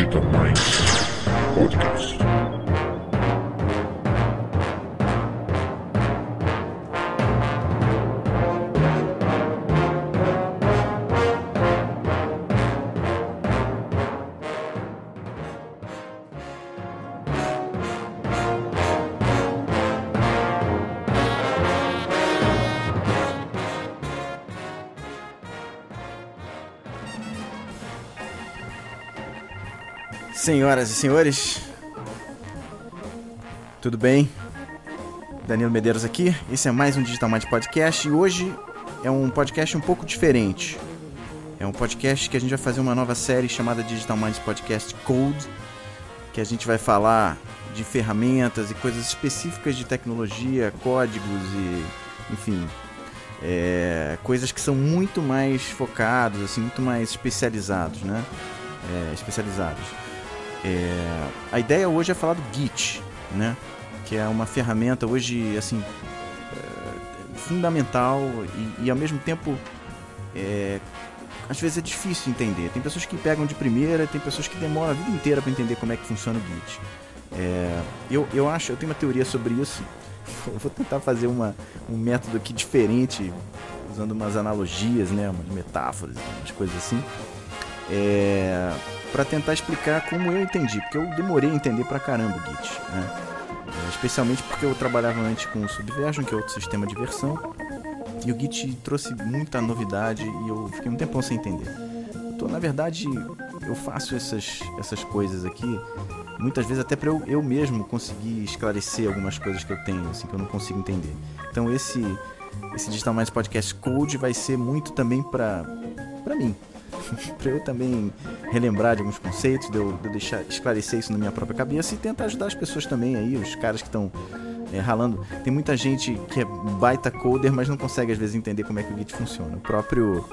Digital Minds Podcast. Senhoras e senhores, tudo bem? Danilo Medeiros aqui. Esse é mais um Digital Mind Podcast e hoje é um podcast um pouco diferente. É um podcast que a gente vai fazer uma nova série chamada Digital Minds Podcast Code, que a gente vai falar de ferramentas e coisas específicas de tecnologia, códigos e, enfim, é, coisas que são muito mais focados, assim, muito mais especializados, né? É, especializados. É, a ideia hoje é falar do Git, né? Que é uma ferramenta hoje assim é, fundamental e, e, ao mesmo tempo é, às vezes é difícil entender. Tem pessoas que pegam de primeira, tem pessoas que demoram a vida inteira para entender como é que funciona o Git. É, eu, eu acho, eu tenho uma teoria sobre isso. Vou tentar fazer uma, um método aqui diferente, usando umas analogias, né, umas metáforas, umas coisas assim. É, para tentar explicar como eu entendi, porque eu demorei a entender pra caramba o Git, né? É, especialmente porque eu trabalhava antes com o Subversion, que é outro sistema de versão, e o Git trouxe muita novidade e eu fiquei um tempão sem entender. Eu tô, na verdade, eu faço essas, essas coisas aqui muitas vezes até para eu, eu mesmo conseguir esclarecer algumas coisas que eu tenho, assim, que eu não consigo entender. Então esse esse Digital Mais Podcast Code vai ser muito também para para mim, para eu também relembrar de alguns conceitos, de eu, de eu, deixar esclarecer isso na minha própria cabeça e tentar ajudar as pessoas também aí, os caras que estão é, ralando. Tem muita gente que é baita coder, mas não consegue às vezes entender como é que o Git funciona. O próprio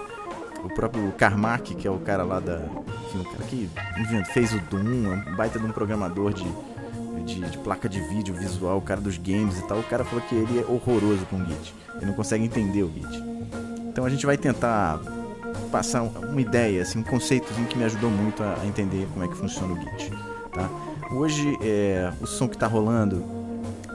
o próprio Carmack, que é o cara lá da, enfim, o cara que fez o Doom, é um baita de um programador de de, de, placa de vídeo visual, o cara dos games e tal, o cara falou que ele é horroroso com o Git. Ele não consegue entender o Git. Então a gente vai tentar passar uma ideia, assim, um conceito que me ajudou muito a, entender como é que funciona o Git. Tá? Hoje, é, o som que está rolando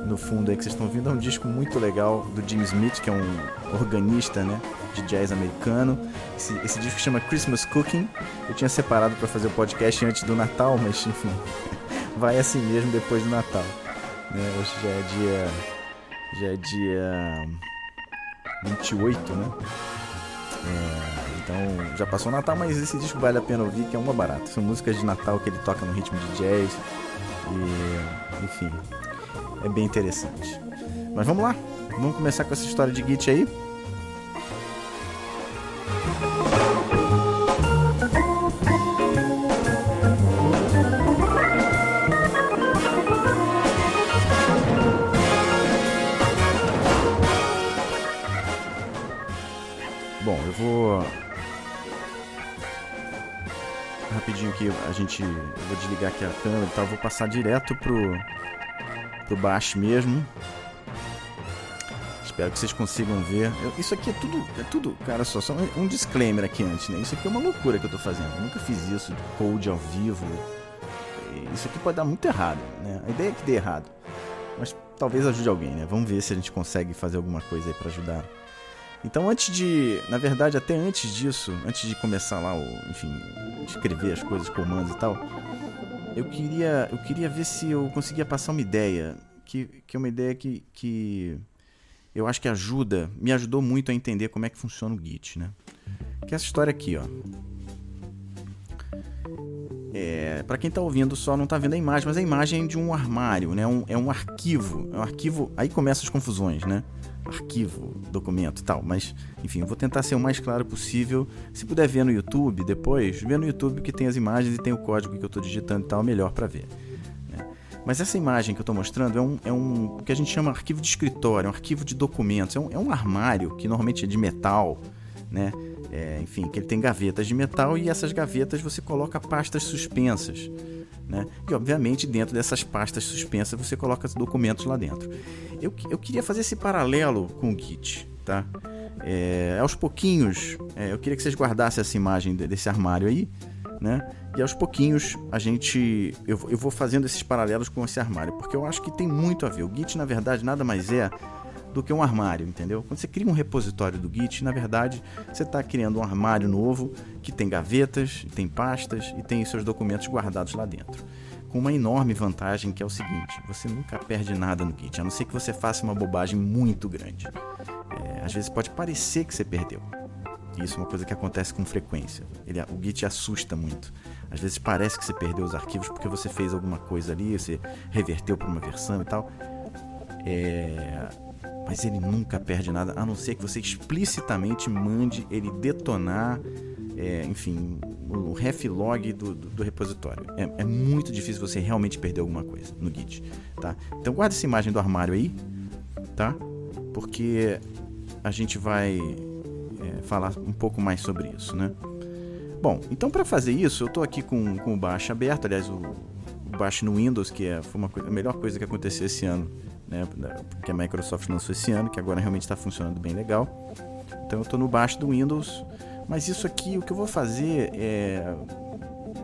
no fundo aí que vocês estão ouvindo é um disco muito legal do Jim Smith, que é um organista né, de jazz americano. Esse, esse disco chama Christmas Cooking. Eu tinha separado para fazer o podcast antes do Natal, mas enfim, vai assim mesmo depois do Natal. Né? Hoje já é dia. Já é dia 28, né? É, então já passou o Natal, mas esse disco vale a pena ouvir, que é uma barata. São músicas de Natal que ele toca no ritmo de jazz. E, enfim, é bem interessante. Mas vamos lá, vamos começar com essa história de Git aí. Rapidinho aqui, a gente. Eu vou desligar aqui a câmera e tal, vou passar direto pro. pro baixo mesmo. Espero que vocês consigam ver. Eu, isso aqui é tudo. É tudo, cara, só, só um disclaimer aqui antes, né? Isso aqui é uma loucura que eu tô fazendo. Eu nunca fiz isso de code ao vivo. Isso aqui pode dar muito errado, né? A ideia é que dê errado. Mas talvez ajude alguém, né? Vamos ver se a gente consegue fazer alguma coisa aí para ajudar então, antes de, na verdade, até antes disso, antes de começar lá, o, enfim, escrever as coisas, comandos e tal, eu queria, eu queria ver se eu conseguia passar uma ideia, que, que é uma ideia que, que eu acho que ajuda, me ajudou muito a entender como é que funciona o Git, né? Que é essa história aqui, ó. É, para quem está ouvindo só não está vendo a imagem, mas a imagem é de um armário, né? Um, é um arquivo, é um arquivo. Aí começam as confusões, né? Arquivo, documento e tal. Mas, enfim, eu vou tentar ser o mais claro possível. Se puder ver no YouTube depois, vê no YouTube que tem as imagens e tem o código que eu estou digitando e tal, melhor para ver. Né? Mas essa imagem que eu estou mostrando é um, é um o que a gente chama arquivo de escritório, um arquivo de documentos, é um, é um armário que normalmente é de metal, né? É, enfim, que ele tem gavetas de metal e essas gavetas você coloca pastas suspensas. Né? E obviamente dentro dessas pastas suspensas você coloca os documentos lá dentro. Eu, eu queria fazer esse paralelo com o Git, tá? É, aos pouquinhos, é, eu queria que vocês guardassem essa imagem desse armário aí, né? E aos pouquinhos a gente. Eu, eu vou fazendo esses paralelos com esse armário, porque eu acho que tem muito a ver. O Git, na verdade, nada mais é do que um armário, entendeu? Quando você cria um repositório do Git, na verdade, você está criando um armário novo que tem gavetas, tem pastas e tem seus documentos guardados lá dentro. Com uma enorme vantagem que é o seguinte: você nunca perde nada no Git, a não ser que você faça uma bobagem muito grande. É, às vezes pode parecer que você perdeu. Isso é uma coisa que acontece com frequência. Ele, o Git assusta muito. Às vezes parece que você perdeu os arquivos porque você fez alguma coisa ali, você reverteu para uma versão e tal. É, mas ele nunca perde nada, a não ser que você explicitamente mande ele detonar, é, enfim, o reflog do, do, do repositório. É, é, muito difícil você realmente perder alguma coisa no Git, tá? Então guarda essa imagem do armário aí, tá? Porque a gente vai é, falar um pouco mais sobre isso, né? Bom, então para fazer isso, eu estou aqui com, com o Bash aberto, aliás, o, o Bash no Windows, que é, foi uma coisa, a melhor coisa que aconteceu esse ano né, que a Microsoft lançou esse ano, que agora realmente está funcionando bem legal. Então eu estou no baixo do Windows, mas isso aqui o que eu vou fazer é,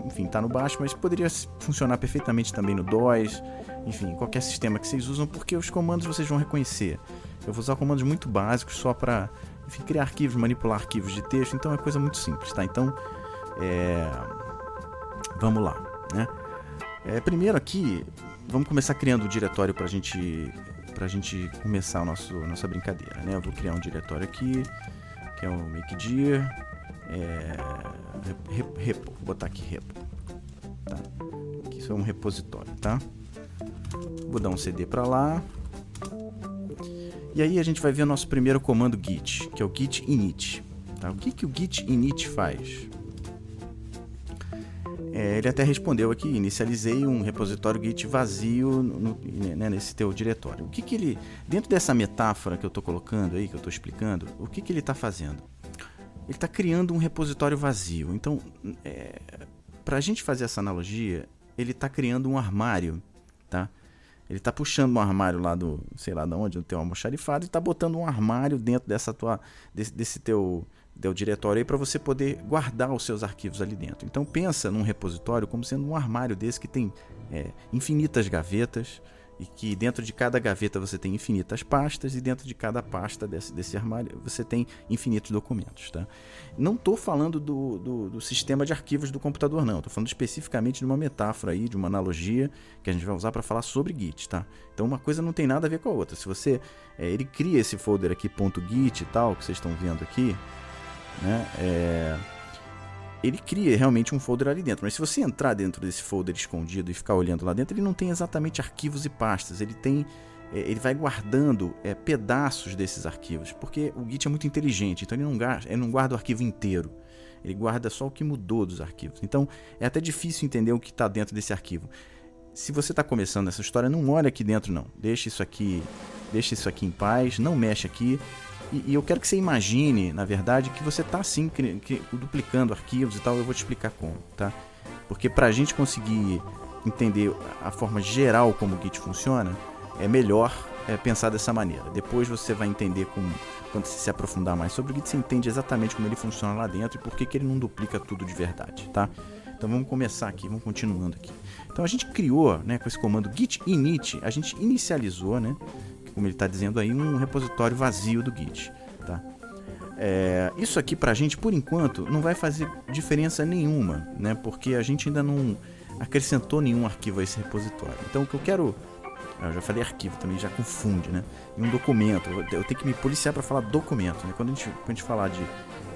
enfim, está no baixo, mas poderia funcionar perfeitamente também no DOS, enfim, qualquer sistema que vocês usam, porque os comandos vocês vão reconhecer. Eu vou usar comandos muito básicos só para criar arquivos, manipular arquivos de texto, então é coisa muito simples, tá? Então, é, vamos lá, né? É, primeiro aqui, vamos começar criando o diretório para gente, a gente começar a nossa brincadeira, né? Eu vou criar um diretório aqui, que é o makedir, é, repo, vou botar aqui repo, tá? Aqui isso é um repositório, tá? Vou dar um CD para lá. E aí a gente vai ver o nosso primeiro comando git, que é o git init. Tá? O que, que o git init faz? É, ele até respondeu aqui, inicializei um repositório Git vazio no, né, nesse teu diretório. O que, que ele, dentro dessa metáfora que eu estou colocando aí, que eu estou explicando, o que, que ele está fazendo? Ele está criando um repositório vazio. Então, é, para a gente fazer essa analogia, ele está criando um armário, tá? Ele está puxando um armário lá do, sei lá de onde, do teu almoxarifado e está botando um armário dentro dessa tua, desse, desse teu do diretório aí para você poder guardar os seus arquivos ali dentro. Então pensa num repositório como sendo um armário desse que tem é, infinitas gavetas e que dentro de cada gaveta você tem infinitas pastas e dentro de cada pasta desse, desse armário você tem infinitos documentos. Tá? Não estou falando do, do, do, sistema de arquivos do computador, não. Estou falando especificamente de uma metáfora aí, de uma analogia que a gente vai usar para falar sobre Git. Tá? Então uma coisa não tem nada a ver com a outra. Se você é, ele cria esse folder aqui .git e tal que vocês estão vendo aqui, né? É... Ele cria realmente um folder ali dentro, mas se você entrar dentro desse folder escondido e ficar olhando lá dentro, ele não tem exatamente arquivos e pastas, ele tem é, ele vai guardando é, pedaços desses arquivos, porque o Git é muito inteligente, então ele não, guarda, ele não guarda o arquivo inteiro, ele guarda só o que mudou dos arquivos. Então é até difícil entender o que está dentro desse arquivo. Se você está começando essa história, não olha aqui dentro não, deixa isso aqui, deixa isso aqui em paz, não mexe aqui, e, e, eu quero que você imagine, na verdade, que você está sim que, que, duplicando arquivos e tal. Eu vou te explicar como, tá? Porque para a gente conseguir entender a forma geral como o Git funciona, é melhor é, pensar dessa maneira. Depois você vai entender como, quando você se aprofundar mais sobre o Git, você entende exatamente como ele funciona lá dentro e por que, que ele não duplica tudo de verdade, tá? Então vamos começar aqui, vamos continuando aqui. Então a gente criou, né, com esse comando git init, a gente inicializou, né, como ele está dizendo aí, um repositório vazio do Git. Tá? É, isso aqui para a gente, por enquanto, não vai fazer diferença nenhuma, né? porque a gente ainda não acrescentou nenhum arquivo a esse repositório. Então o que eu quero. Eu já falei arquivo também, já confunde, né? Em um documento, eu tenho que me policiar para falar documento. Né? Quando, a gente, quando a gente falar de,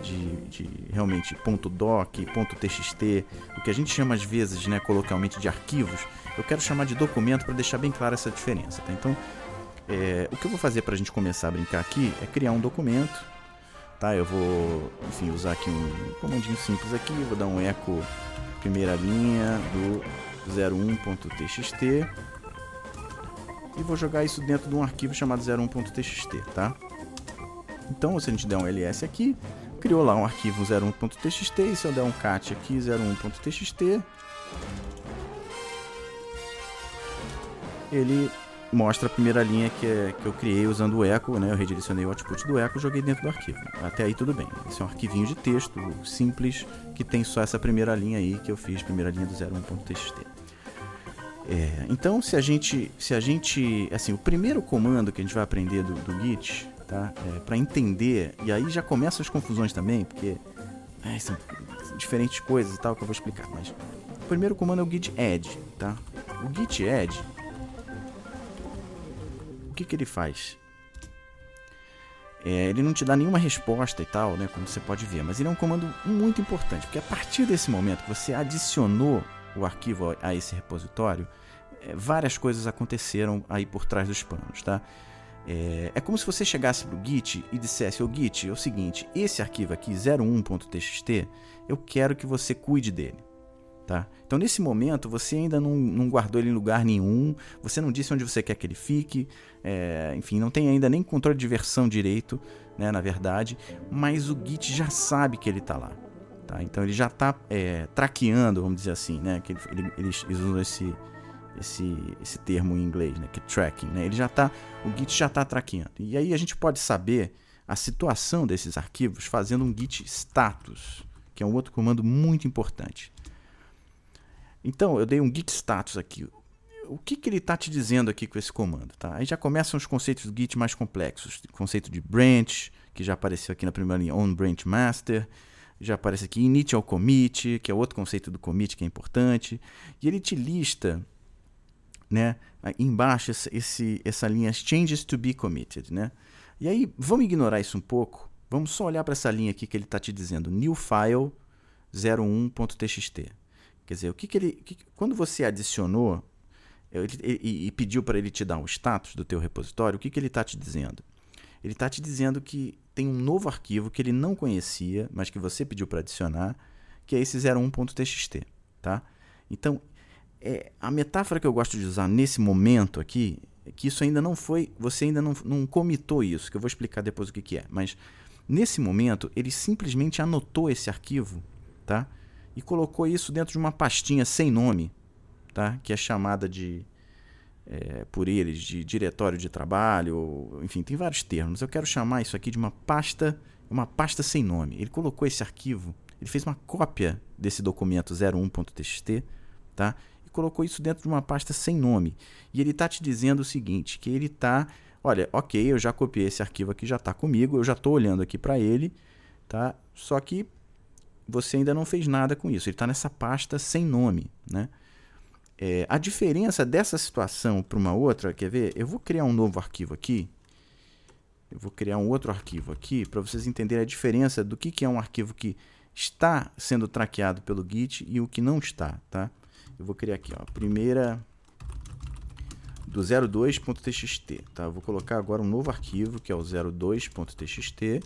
de, de, realmente ponto .doc, ponto .txt, o que a gente chama às vezes, né, coloquialmente de arquivos, eu quero chamar de documento para deixar bem clara essa diferença. Tá? Então é, o que eu vou fazer para a gente começar a brincar aqui é criar um documento, tá? Eu vou, enfim, usar aqui um comandinho simples aqui, vou dar um eco primeira linha do 01.txt e vou jogar isso dentro de um arquivo chamado 01.txt, tá? Então, se a gente der um ls aqui, criou lá um arquivo 01.txt e se eu der um cat aqui 01.txt, ele mostra a primeira linha que, é, que eu criei usando o echo, né? Eu redirecionei o output do echo e joguei dentro do arquivo. Até aí tudo bem. Esse é um arquivinho de texto simples que tem só essa primeira linha aí que eu fiz, primeira linha do 01.txt. É, então, se a gente, se a gente, assim, o primeiro comando que a gente vai aprender do, do Git, tá, é, para entender e aí já começam as confusões também, porque é, são diferentes coisas e tal que eu vou explicar. Mas o primeiro comando é o git add, tá? O git add o que, que ele faz? É, ele não te dá nenhuma resposta e tal, né, como você pode ver, mas ele é um comando muito importante, porque a partir desse momento que você adicionou o arquivo a esse repositório, é, várias coisas aconteceram aí por trás dos panos, tá? É, é como se você chegasse para o Git e dissesse: Ô Git, é o seguinte, esse arquivo aqui, 01.txt, eu quero que você cuide dele. Tá? Então, nesse momento, você ainda não, não, guardou ele em lugar nenhum, você não disse onde você quer que ele fique, é, enfim, não tem ainda nem controle de versão direito, né, na verdade, mas o Git já sabe que ele está lá. Tá? Então, ele já está é, traqueando, vamos dizer assim, né, que ele, ele, eles usam esse, esse, esse termo em inglês, né, que é tracking. Né? Ele já tá, o Git já está traqueando. E aí a gente pode saber a situação desses arquivos fazendo um git status, que é um outro comando muito importante. Então, eu dei um git status aqui. O que, que ele está te dizendo aqui com esse comando? Tá? Aí já começam os conceitos do Git mais complexos. Conceito de branch, que já apareceu aqui na primeira linha, on branch master. Já aparece aqui initial commit, que é outro conceito do commit que é importante. E ele te lista né, embaixo esse, essa linha changes to be committed. Né? E aí, vamos ignorar isso um pouco. Vamos só olhar para essa linha aqui que ele está te dizendo, new file 01.txt. Quer dizer, o que, que ele. Que, quando você adicionou ele, e, e pediu para ele te dar um status do teu repositório, o que, que ele está te dizendo? Ele está te dizendo que tem um novo arquivo que ele não conhecia, mas que você pediu para adicionar, que é esse 01.txt. Tá? Então, é, a metáfora que eu gosto de usar nesse momento aqui é que isso ainda não foi. Você ainda não, não comitou isso, que eu vou explicar depois o que, que é. Mas nesse momento, ele simplesmente anotou esse arquivo. Tá? E colocou isso dentro de uma pastinha sem nome, tá? que é chamada de, é, por eles, de diretório de trabalho, enfim, tem vários termos. Eu quero chamar isso aqui de uma pasta, uma pasta sem nome. Ele colocou esse arquivo, ele fez uma cópia desse documento 01.txt, tá? E colocou isso dentro de uma pasta sem nome. E ele está te dizendo o seguinte, que ele está, olha, ok, eu já copiei esse arquivo aqui, já está comigo, eu já estou olhando aqui para ele, tá? Só que você ainda não fez nada com isso. Ele está nessa pasta sem nome. Né? É, a diferença dessa situação para uma outra, quer ver? Eu vou criar um novo arquivo aqui. Eu vou criar um outro arquivo aqui para vocês entenderem a diferença do que, que é um arquivo que está sendo traqueado pelo Git e o que não está. Tá? Eu vou criar aqui, ó, primeira do 02.txt. Tá? Eu vou colocar agora um novo arquivo que é o 02.txt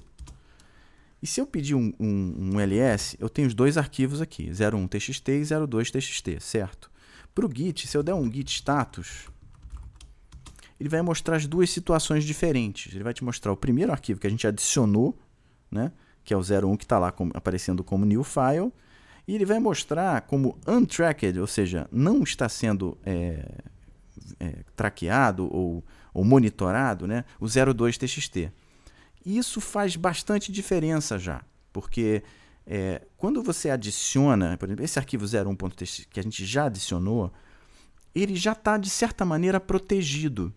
e se eu pedir um, um, um ls, eu tenho os dois arquivos aqui, 01txt e 02txt, certo? Para o git, se eu der um git status, ele vai mostrar as duas situações diferentes. Ele vai te mostrar o primeiro arquivo que a gente adicionou, né? que é o 01 que está lá aparecendo como new file, e ele vai mostrar como untracked, ou seja, não está sendo é, é, traqueado ou, ou monitorado, né? o 02txt. Isso faz bastante diferença já, porque é, quando você adiciona, por exemplo, esse arquivo 01.txt que a gente já adicionou, ele já está, de certa maneira, protegido.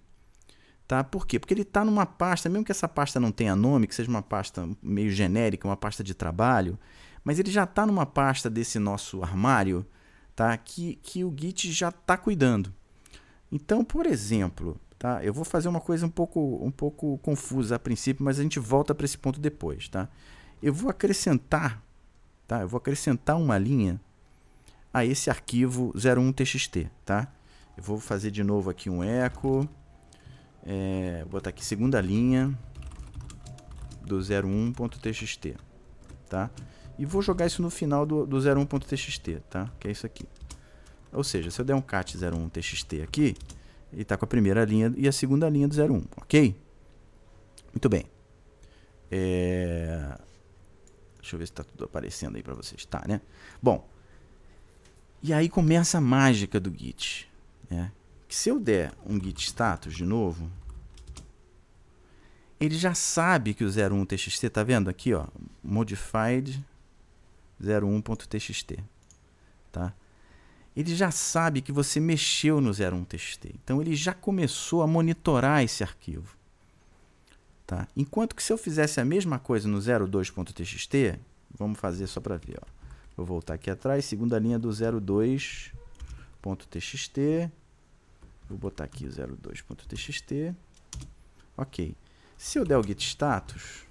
Tá? Por quê? Porque ele está numa pasta, mesmo que essa pasta não tenha nome, que seja uma pasta meio genérica, uma pasta de trabalho, mas ele já está numa pasta desse nosso armário tá? que, que o Git já está cuidando. Então, por exemplo, Tá? Eu vou fazer uma coisa um pouco, um pouco confusa a princípio, mas a gente volta para esse ponto depois. Tá? Eu vou acrescentar, tá? eu vou acrescentar uma linha a esse arquivo 01txt. Tá? Eu vou fazer de novo aqui um eco, é, vou botar aqui segunda linha do 01.txt. Tá? E vou jogar isso no final do, do 01.txt, tá? que é isso aqui. Ou seja, se eu der um cat 01txt aqui, ele está com a primeira linha e a segunda linha do 01, ok? Muito bem. É... Deixa eu ver se está tudo aparecendo aí para vocês. Tá, né? Bom, e aí começa a mágica do Git. Né? que se eu der um git status de novo, ele já sabe que o 01txt, tá vendo aqui, ó, modified 01.txt, tá? Ele já sabe que você mexeu no 01txt. Então ele já começou a monitorar esse arquivo. Tá? Enquanto que se eu fizesse a mesma coisa no 02.txt, vamos fazer só para ver, ó. Vou voltar aqui atrás, segunda linha do 02.txt. Vou botar aqui o 02.txt. OK. Se eu der o git status,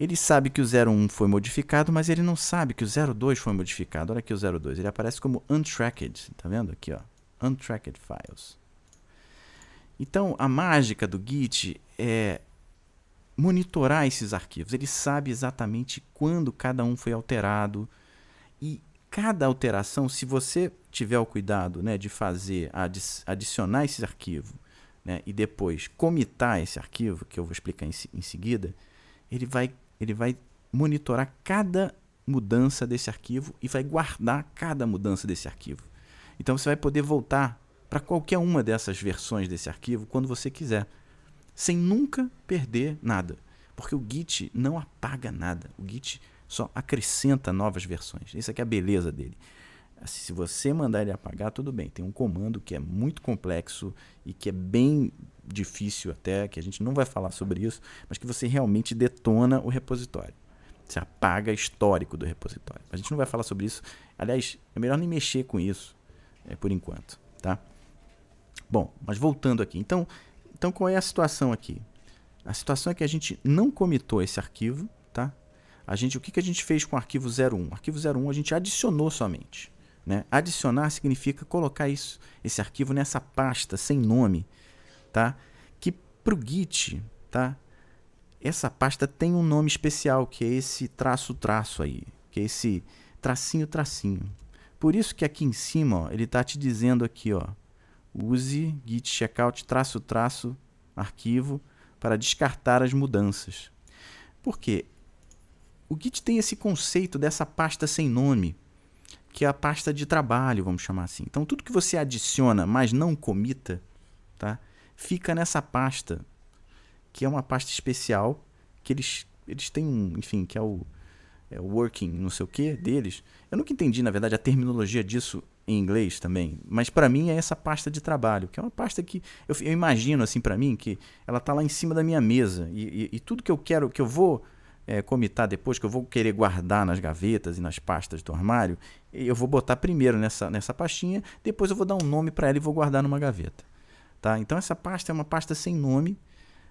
ele sabe que o 01 foi modificado, mas ele não sabe que o 02 foi modificado. Olha aqui o 02, ele aparece como untracked, tá vendo aqui, ó? Untracked files. Então, a mágica do Git é monitorar esses arquivos. Ele sabe exatamente quando cada um foi alterado e cada alteração, se você tiver o cuidado né, de fazer, adicionar esse arquivo né, e depois comitar esse arquivo, que eu vou explicar em, em seguida, ele vai, ele vai monitorar cada mudança desse arquivo e vai guardar cada mudança desse arquivo. Então você vai poder voltar para qualquer uma dessas versões desse arquivo quando você quiser, sem nunca perder nada. Porque o Git não apaga nada. O Git só acrescenta novas versões. Isso aqui é a beleza dele. Se você mandar ele apagar, tudo bem. Tem um comando que é muito complexo e que é bem difícil até, que a gente não vai falar sobre isso, mas que você realmente detona o repositório. Você apaga histórico do repositório. A gente não vai falar sobre isso. Aliás, é melhor nem mexer com isso é, por enquanto. Tá? Bom, mas voltando aqui. Então, então qual é a situação aqui? A situação é que a gente não comitou esse arquivo, tá? A gente, o que, que a gente fez com o arquivo 01? O arquivo 01 a gente adicionou somente. Né? Adicionar significa colocar isso, esse arquivo nessa pasta sem nome, tá? Que para o Git, tá? Essa pasta tem um nome especial que é esse traço traço aí, que é esse tracinho tracinho. Por isso que aqui em cima, ó, ele está te dizendo aqui, ó, use git checkout traço traço arquivo para descartar as mudanças. Por quê? O Git tem esse conceito dessa pasta sem nome que é a pasta de trabalho, vamos chamar assim. Então, tudo que você adiciona, mas não comita, tá? fica nessa pasta, que é uma pasta especial, que eles, eles têm um, enfim, que é o, é working, não sei o que, deles. Eu nunca entendi, na verdade, a terminologia disso em inglês também, mas para mim é essa pasta de trabalho, que é uma pasta que eu, eu imagino assim para mim que ela tá lá em cima da minha mesa e, e, e tudo que eu quero, que eu vou é, comitar depois, que eu vou querer guardar nas gavetas e nas pastas do armário, eu vou botar primeiro nessa, nessa pastinha, depois eu vou dar um nome para ela e vou guardar numa gaveta. Tá? Então essa pasta é uma pasta sem nome,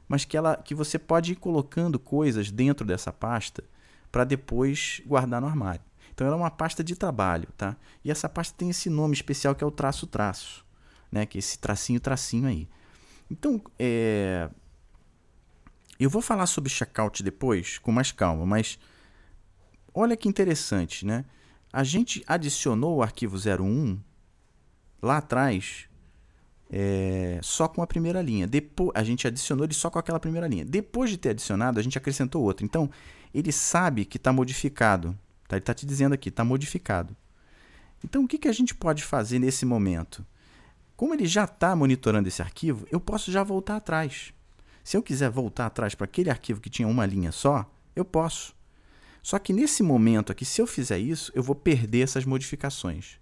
mas que, ela, que você pode ir colocando coisas dentro dessa pasta para depois guardar no armário. Então ela é uma pasta de trabalho, tá? E essa pasta tem esse nome especial que é o traço traço, né? Que é esse tracinho tracinho aí. Então, é, eu vou falar sobre checkout depois, com mais calma, mas olha que interessante, né? A gente adicionou o arquivo 01 lá atrás é, só com a primeira linha. Depois, a gente adicionou ele só com aquela primeira linha. Depois de ter adicionado, a gente acrescentou outra. Então, ele sabe que está modificado. Tá? Ele está te dizendo aqui, está modificado. Então, o que, que a gente pode fazer nesse momento? Como ele já está monitorando esse arquivo, eu posso já voltar atrás. Se eu quiser voltar atrás para aquele arquivo que tinha uma linha só, eu posso. Só que nesse momento aqui, se eu fizer isso, eu vou perder essas modificações.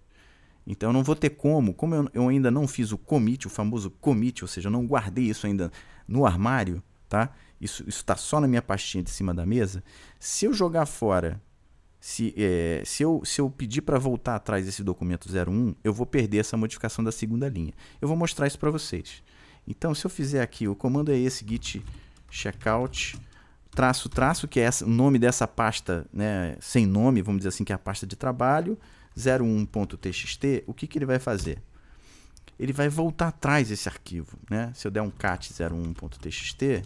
Então eu não vou ter como, como eu, eu ainda não fiz o commit, o famoso commit, ou seja, eu não guardei isso ainda no armário, tá? Isso está só na minha pastinha de cima da mesa. Se eu jogar fora, se, é, se, eu, se eu pedir para voltar atrás desse documento 01, eu vou perder essa modificação da segunda linha. Eu vou mostrar isso para vocês. Então, se eu fizer aqui, o comando é esse, git checkout traço traço, que é o nome dessa pasta, né, sem nome, vamos dizer assim, que é a pasta de trabalho, 01.txt, o que, que ele vai fazer? Ele vai voltar atrás esse arquivo. Né? Se eu der um cat 01.txt,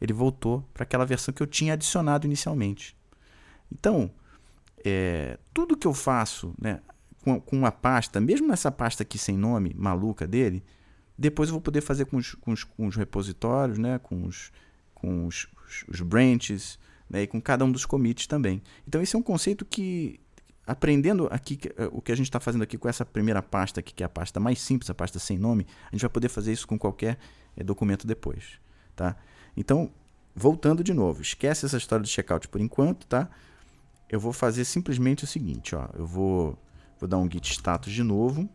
ele voltou para aquela versão que eu tinha adicionado inicialmente. Então, é, tudo que eu faço né, com, com uma pasta, mesmo nessa pasta aqui sem nome, maluca dele, depois eu vou poder fazer com os, com os, com os repositórios, né? com, os, com os, os branches né? e com cada um dos commits também. Então esse é um conceito que aprendendo aqui eh, o que a gente está fazendo aqui com essa primeira pasta aqui, que é a pasta mais simples, a pasta sem nome, a gente vai poder fazer isso com qualquer é, documento depois, tá? Então, voltando de novo, esquece essa história do checkout por enquanto, tá? Eu vou fazer simplesmente o seguinte, ó, eu vou, vou dar um git status de novo,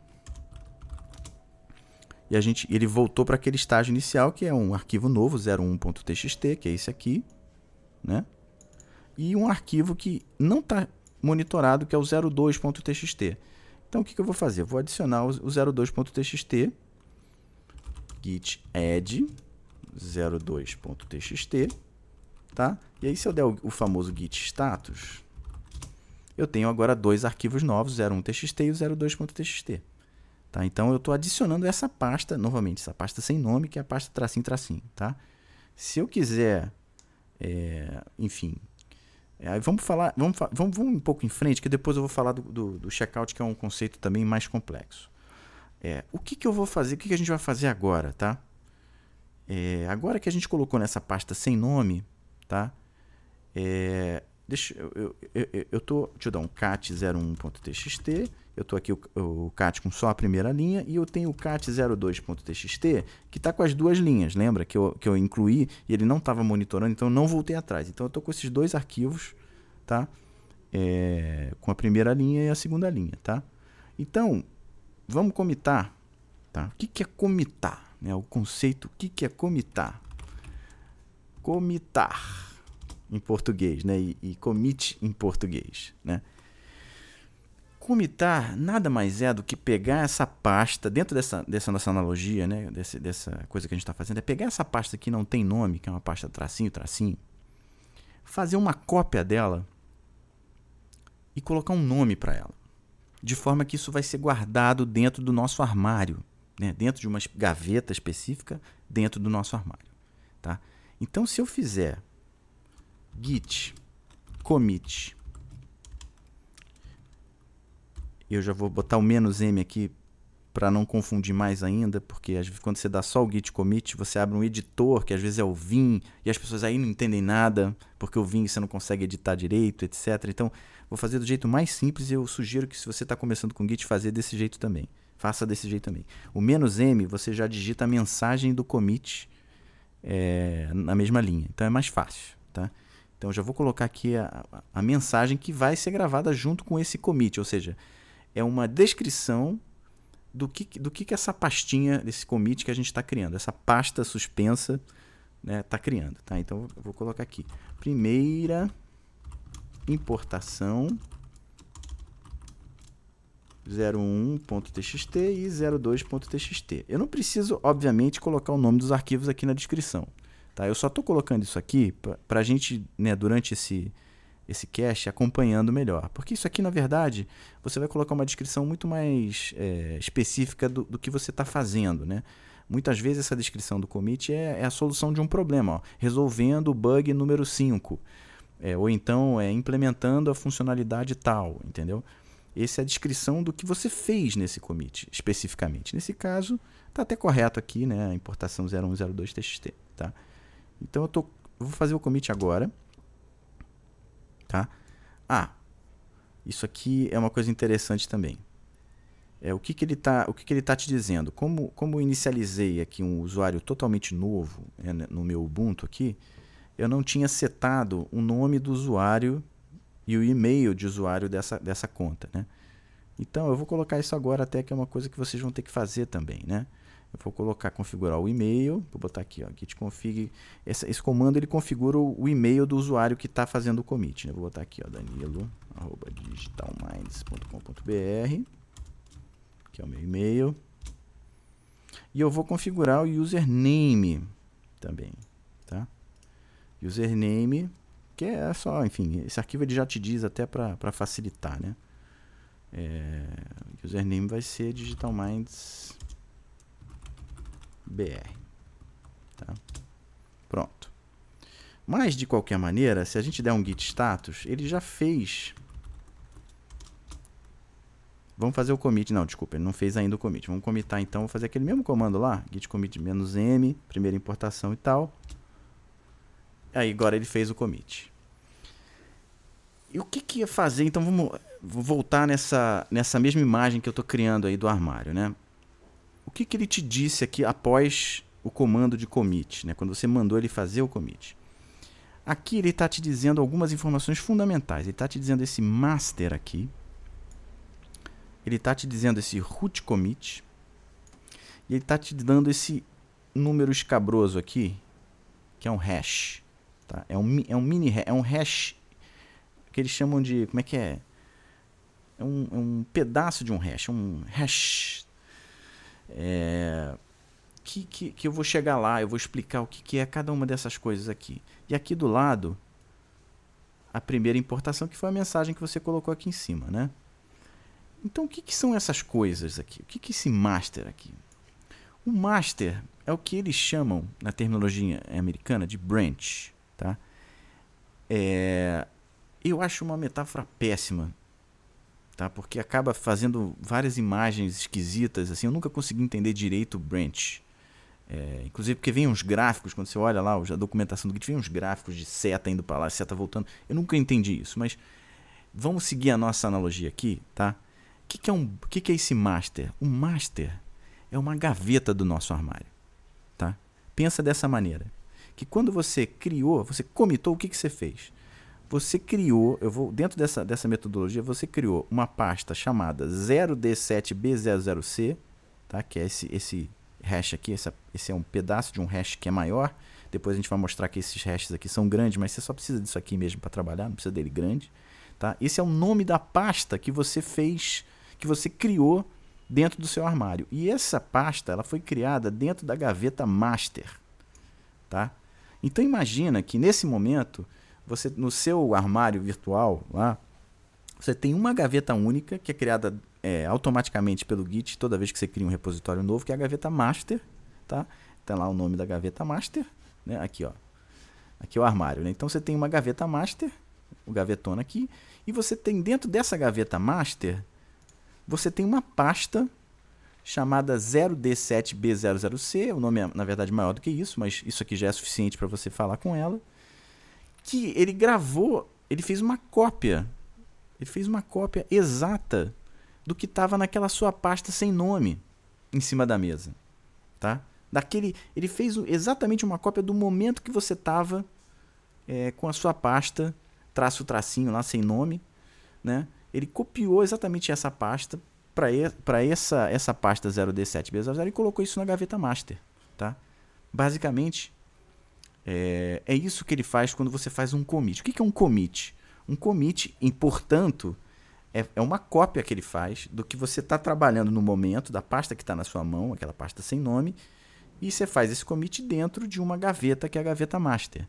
e a gente, ele voltou para aquele estágio inicial, que é um arquivo novo, 01.txt, que é esse aqui, né? E um arquivo que não está monitorado, que é o 02.txt. Então o que, que eu vou fazer? Vou adicionar o 02.txt, git add 02.txt, tá? E aí se eu der o, o famoso git status, eu tenho agora dois arquivos novos, 01.txt e o 02.txt. Tá? Então eu estou adicionando essa pasta, novamente, essa pasta sem nome, que é a pasta tracinho tracinho. Tá? Se eu quiser, é, enfim, é, vamos falar, vamos, vamos, vamos um pouco em frente, que depois eu vou falar do, do, do checkout, que é um conceito também mais complexo. É, o que, que eu vou fazer, o que, que a gente vai fazer agora, tá? É, agora que a gente colocou nessa pasta sem nome, tá? É, deixa eu, eu, eu, eu tô, deixa eu dar um cat01.txt eu estou aqui o, o cat com só a primeira linha e eu tenho o cat02.txt que está com as duas linhas. Lembra que eu, que eu incluí e ele não estava monitorando, então eu não voltei atrás. Então eu estou com esses dois arquivos, tá? É, com a primeira linha e a segunda linha, tá? Então, vamos comitar, tá? O que, que é comitar? Né? O conceito, o que, que é comitar? Comitar em português, né? E, e commit em português, né? Comitar nada mais é do que pegar essa pasta, dentro dessa, dessa nossa analogia, né, desse, dessa coisa que a gente está fazendo, é pegar essa pasta que não tem nome, que é uma pasta tracinho, tracinho, fazer uma cópia dela e colocar um nome para ela. De forma que isso vai ser guardado dentro do nosso armário, né, dentro de uma gaveta específica, dentro do nosso armário. Tá? Então, se eu fizer git commit eu já vou botar o menos M aqui para não confundir mais ainda, porque às vezes quando você dá só o git commit, você abre um editor, que às vezes é o Vim, e as pessoas aí não entendem nada, porque o Vim você não consegue editar direito, etc. Então, vou fazer do jeito mais simples e eu sugiro que se você está começando com Git, fazer desse jeito também. Faça desse jeito também. O menos M, você já digita a mensagem do commit é, na mesma linha. Então é mais fácil, tá? Então já vou colocar aqui a, a mensagem que vai ser gravada junto com esse commit, ou seja, é uma descrição do que, do que, que essa pastinha, desse commit que a gente está criando, essa pasta suspensa está né, tá criando. Tá? Então eu vou colocar aqui. Primeira importação 01.txt e 02.txt. Eu não preciso, obviamente, colocar o nome dos arquivos aqui na descrição. Tá? Eu só estou colocando isso aqui para a gente, né, durante esse, esse cache acompanhando melhor. Porque isso aqui, na verdade, você vai colocar uma descrição muito mais é, específica do, do, que você está fazendo. Né? Muitas vezes essa descrição do commit é, é a solução de um problema, ó, resolvendo o bug número 5. É, ou então é implementando a funcionalidade tal, entendeu? Essa é a descrição do que você fez nesse commit, especificamente. Nesse caso, está até correto aqui, né? A importação 0102txt, tá? Então eu, tô, eu vou fazer o commit agora tá? Ah, isso aqui é uma coisa interessante também. É, o que, que ele está tá te dizendo? Como, como eu inicializei aqui um usuário totalmente novo é, né, no meu Ubuntu aqui, eu não tinha setado o nome do usuário e o e-mail de usuário dessa, dessa conta, né? Então eu vou colocar isso agora até que é uma coisa que vocês vão ter que fazer também, né? Eu vou colocar, configurar o e-mail. Vou botar aqui, ó, git config. Esse, esse comando ele configura o, o e-mail do usuário que está fazendo o commit. Né? Vou botar aqui, ó, danilo@digitalminds.com.br, que é o meu e-mail. E eu vou configurar o username também, tá? Username, que é só, enfim, esse arquivo ele já te diz até para facilitar, né? É, username vai ser digitalminds BR. Tá? Pronto. Mas, de qualquer maneira, se a gente der um git status, ele já fez. Vamos fazer o commit. Não, desculpa, ele não fez ainda o commit. Vamos comitar então. Vou fazer aquele mesmo comando lá: git commit "-m", primeira importação e tal. Aí agora ele fez o commit. E o que, que ia fazer? Então vamos voltar nessa, nessa mesma imagem que eu estou criando aí do armário, né? O que, que ele te disse aqui após o comando de commit, né? Quando você mandou ele fazer o commit. Aqui ele está te dizendo algumas informações fundamentais. Ele está te dizendo esse master aqui. Ele está te dizendo esse root commit. E ele está te dando esse número escabroso aqui, que é um hash. Tá? É, um, é um mini é um hash que eles chamam de. Como é que é? É um, é um pedaço de um hash. Um hash. É, que, que, que eu vou chegar lá, eu vou explicar o que, que é cada uma dessas coisas aqui. E aqui do lado, a primeira importação, que foi a mensagem que você colocou aqui em cima, né? Então, o que, que são essas coisas aqui? O que, que é esse master aqui? O master é o que eles chamam, na terminologia americana, de branch. Tá? É, eu acho uma metáfora péssima, tá? porque acaba fazendo várias imagens esquisitas. Assim, eu nunca consegui entender direito o branch. É, inclusive porque vem uns gráficos, quando você olha lá a documentação do Git, vem uns gráficos de seta indo para lá, seta voltando. Eu nunca entendi isso, mas vamos seguir a nossa analogia aqui, tá? O que, que, é, um, que, que é esse master? O master é uma gaveta do nosso armário. Tá? Pensa dessa maneira. Que quando você criou, você comitou, o que, que você fez? Você criou, eu vou dentro dessa, dessa metodologia, você criou uma pasta chamada 0D7B00C, tá? que é esse, esse hash aqui, essa, esse é um pedaço de um hash que é maior. Depois a gente vai mostrar que esses hashes aqui são grandes, mas você só precisa disso aqui mesmo para trabalhar, não precisa dele grande. Tá? Esse é o nome da pasta que você fez, que você criou dentro do seu armário. E essa pasta ela foi criada dentro da gaveta master, tá? Então imagina que nesse momento você no seu armário virtual lá você tem uma gaveta única que é criada é, automaticamente pelo Git toda vez que você cria um repositório novo, que é a gaveta master, tá? Tem lá o nome da gaveta master, né? Aqui, ó. Aqui é o armário, né? Então você tem uma gaveta master, o gavetona aqui, e você tem dentro dessa gaveta master você tem uma pasta chamada 0D7B00C, o nome é na verdade maior do que isso, mas isso aqui já é suficiente para você falar com ela, que ele gravou, ele fez uma cópia, ele fez uma cópia exata do que estava naquela sua pasta sem nome em cima da mesa, tá? Daquele, ele fez exatamente uma cópia do momento que você estava é, com a sua pasta traço tracinho lá sem nome, né? ele copiou exatamente essa pasta para essa, essa pasta 0D7B00 e colocou isso na gaveta master. Tá? Basicamente, é, é isso que ele faz quando você faz um commit. O que, é um commit? Um commit, portanto, é, é uma cópia que ele faz do que você está trabalhando no momento, da pasta que está na sua mão, aquela pasta sem nome, e você faz esse commit dentro de uma gaveta que é a gaveta master.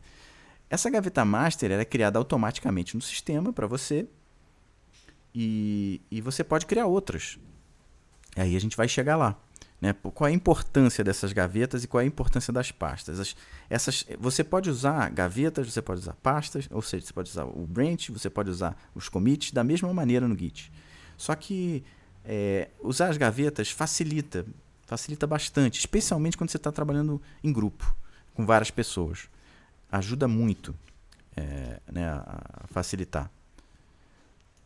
Essa gaveta master é criada automaticamente no sistema para você e, e você pode criar outras. Aí a gente vai chegar lá. Né? Qual é a importância dessas gavetas e qual é a importância das pastas? As, essas, você pode usar gavetas, você pode usar pastas, ou seja, você pode usar o branch, você pode usar os commits da mesma maneira no Git. Só que é, usar as gavetas facilita, facilita bastante, especialmente quando você está trabalhando em grupo, com várias pessoas. Ajuda muito é, né, a facilitar.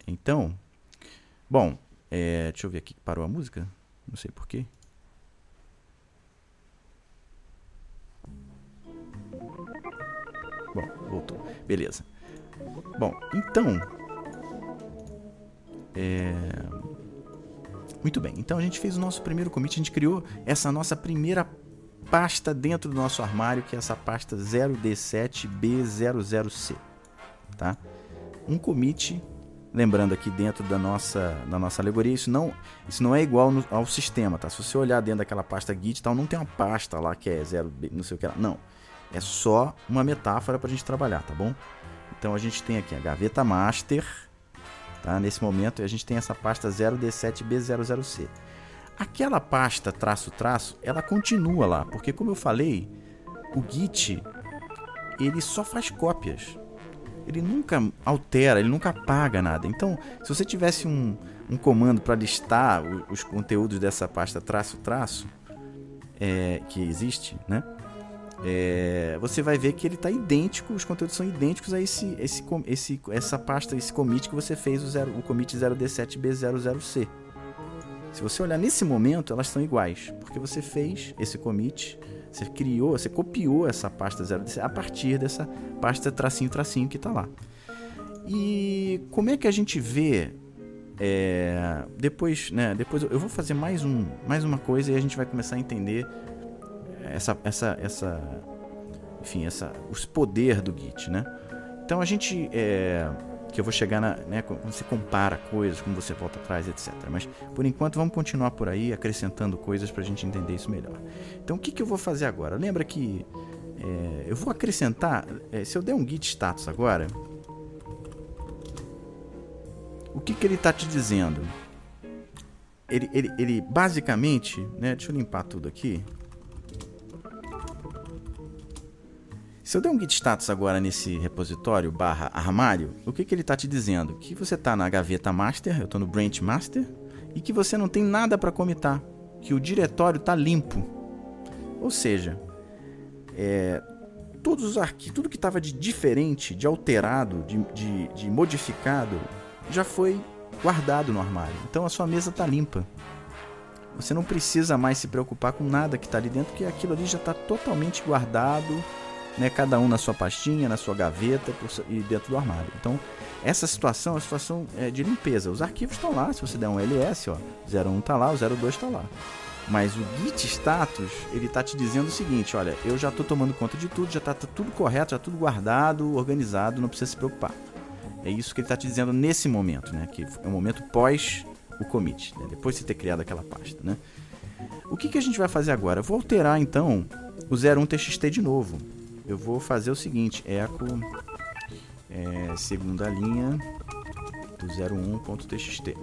Então, bom, é, deixa eu ver aqui, parou a música? Não sei porquê. Voltou. Beleza. Bom, então. É... Muito bem. Então a gente fez o nosso primeiro commit. A gente criou essa nossa primeira pasta dentro do nosso armário, que é essa pasta 0D7B00C. Tá? Um commit lembrando aqui dentro da nossa, da nossa alegoria, isso não, isso não é igual no, ao sistema, tá? Se você olhar dentro daquela pasta Git tal, não tem uma pasta lá que é zero, não sei o que lá. Não. É só uma metáfora para a gente trabalhar, tá bom? Então a gente tem aqui a gaveta master, tá? Nesse momento a gente tem essa pasta 0D7B00C. Aquela pasta traço traço, ela continua lá, porque como eu falei, o Git ele só faz cópias ele nunca altera, ele nunca apaga nada. Então, se você tivesse um, um comando para listar os, conteúdos dessa pasta traço traço, é, que existe, né? É, você vai ver que ele está idêntico, os conteúdos são idênticos a esse, esse, esse, essa pasta, esse commit que você fez, o, zero, o commit 0D7B00C. Se você olhar nesse momento, elas são iguais, porque você fez esse commit, você criou, você copiou essa pasta 0D7 a partir dessa pasta tracinho tracinho que está lá. E como é que a gente vê é, depois, né, depois eu vou fazer mais um, mais uma coisa e a gente vai começar a entender essa, essa, essa, enfim, essa, os poder do Git, né? Então a gente, é, que eu vou chegar na, né, quando você compara coisas, como você volta atrás, etc. Mas por enquanto vamos continuar por aí acrescentando coisas para a gente entender isso melhor. Então o que, que eu vou fazer agora? Lembra que é, eu vou acrescentar, é, se eu der um git status agora, o que, que ele está te dizendo? Ele, ele, ele basicamente, né? Deixa eu limpar tudo aqui. Se eu der um git status agora nesse repositório barra armário, o que, que ele está te dizendo? Que você está na gaveta master, eu estou no branch master, e que você não tem nada para comitar, que o diretório está limpo. Ou seja, é, todos os arquivos, tudo que estava de diferente, de alterado, de, de, de modificado, já foi guardado no armário. Então a sua mesa está limpa. Você não precisa mais se preocupar com nada que está ali dentro, porque aquilo ali já está totalmente guardado, né? cada um na sua pastinha, na sua gaveta e dentro do armário. Então, essa situação é uma situação é, de limpeza. Os arquivos estão lá, se você der um ls, ó, 01 está lá, o 02 está lá. Mas o git status, ele está te dizendo o seguinte, olha, eu já estou tomando conta de tudo, já está tá tudo correto, já tá tudo guardado, organizado, não precisa se preocupar. É isso que ele está te dizendo nesse momento, né? Que é o momento pós o commit, né? depois de ter criado aquela pasta, né? O que, que a gente vai fazer agora? Eu vou alterar então o 01txt de novo. Eu vou fazer o seguinte, echo é, segunda linha do 01.txt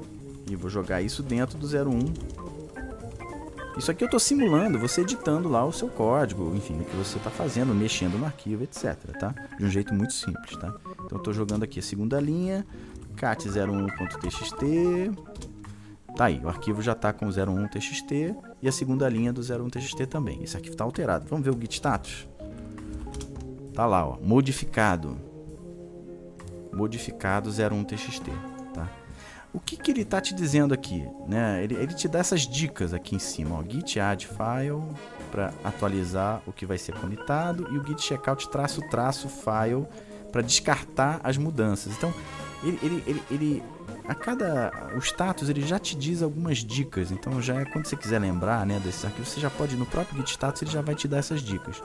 e vou jogar isso dentro do 01 isso aqui eu estou simulando você editando lá o seu código, enfim, o que você está fazendo, mexendo no arquivo, etc. Tá? De um jeito muito simples. Tá? Então estou jogando aqui a segunda linha, cat01.txt. Tá aí, o arquivo já está com 01.txt e a segunda linha do 01.txt também. Esse arquivo está alterado. Vamos ver o git status? Tá lá, ó, modificado. Modificado 01.txt. O que, que ele está te dizendo aqui? Né? Ele, ele te dá essas dicas aqui em cima. Ó, git add file para atualizar o que vai ser comitado e o git checkout traço traço file para descartar as mudanças. Então, ele, ele, ele, ele, a cada o status ele já te diz algumas dicas. Então, já é quando você quiser lembrar, né, desses arquivos, você já pode no próprio git status ele já vai te dar essas dicas.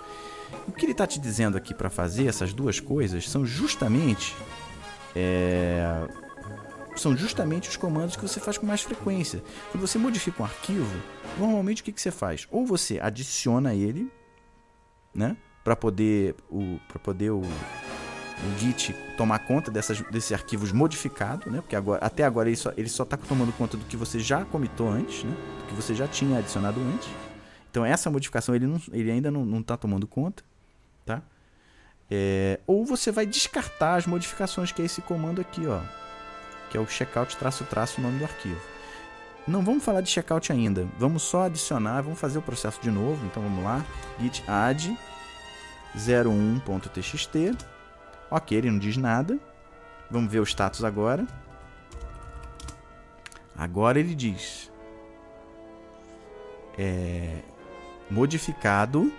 O que ele está te dizendo aqui para fazer essas duas coisas são justamente é, são justamente os comandos que você faz com mais frequência. Quando você modifica um arquivo, normalmente o que, que você faz? Ou você adiciona ele, né? Para poder o para poder o, o Git tomar conta dessas, desses arquivos modificados, né? Porque agora, até agora ele só ele só está tomando conta do que você já comitou antes, né? Do que você já tinha adicionado antes. Então essa modificação ele, não, ele ainda não está tomando conta, tá? É, ou você vai descartar as modificações que é esse comando aqui, ó que é o checkout traço traço nome do arquivo. Não vamos falar de checkout ainda, vamos só adicionar, vamos fazer o processo de novo, então vamos lá, git add 01.txt, ok, ele não diz nada, vamos ver o status agora, agora ele diz, é, modificado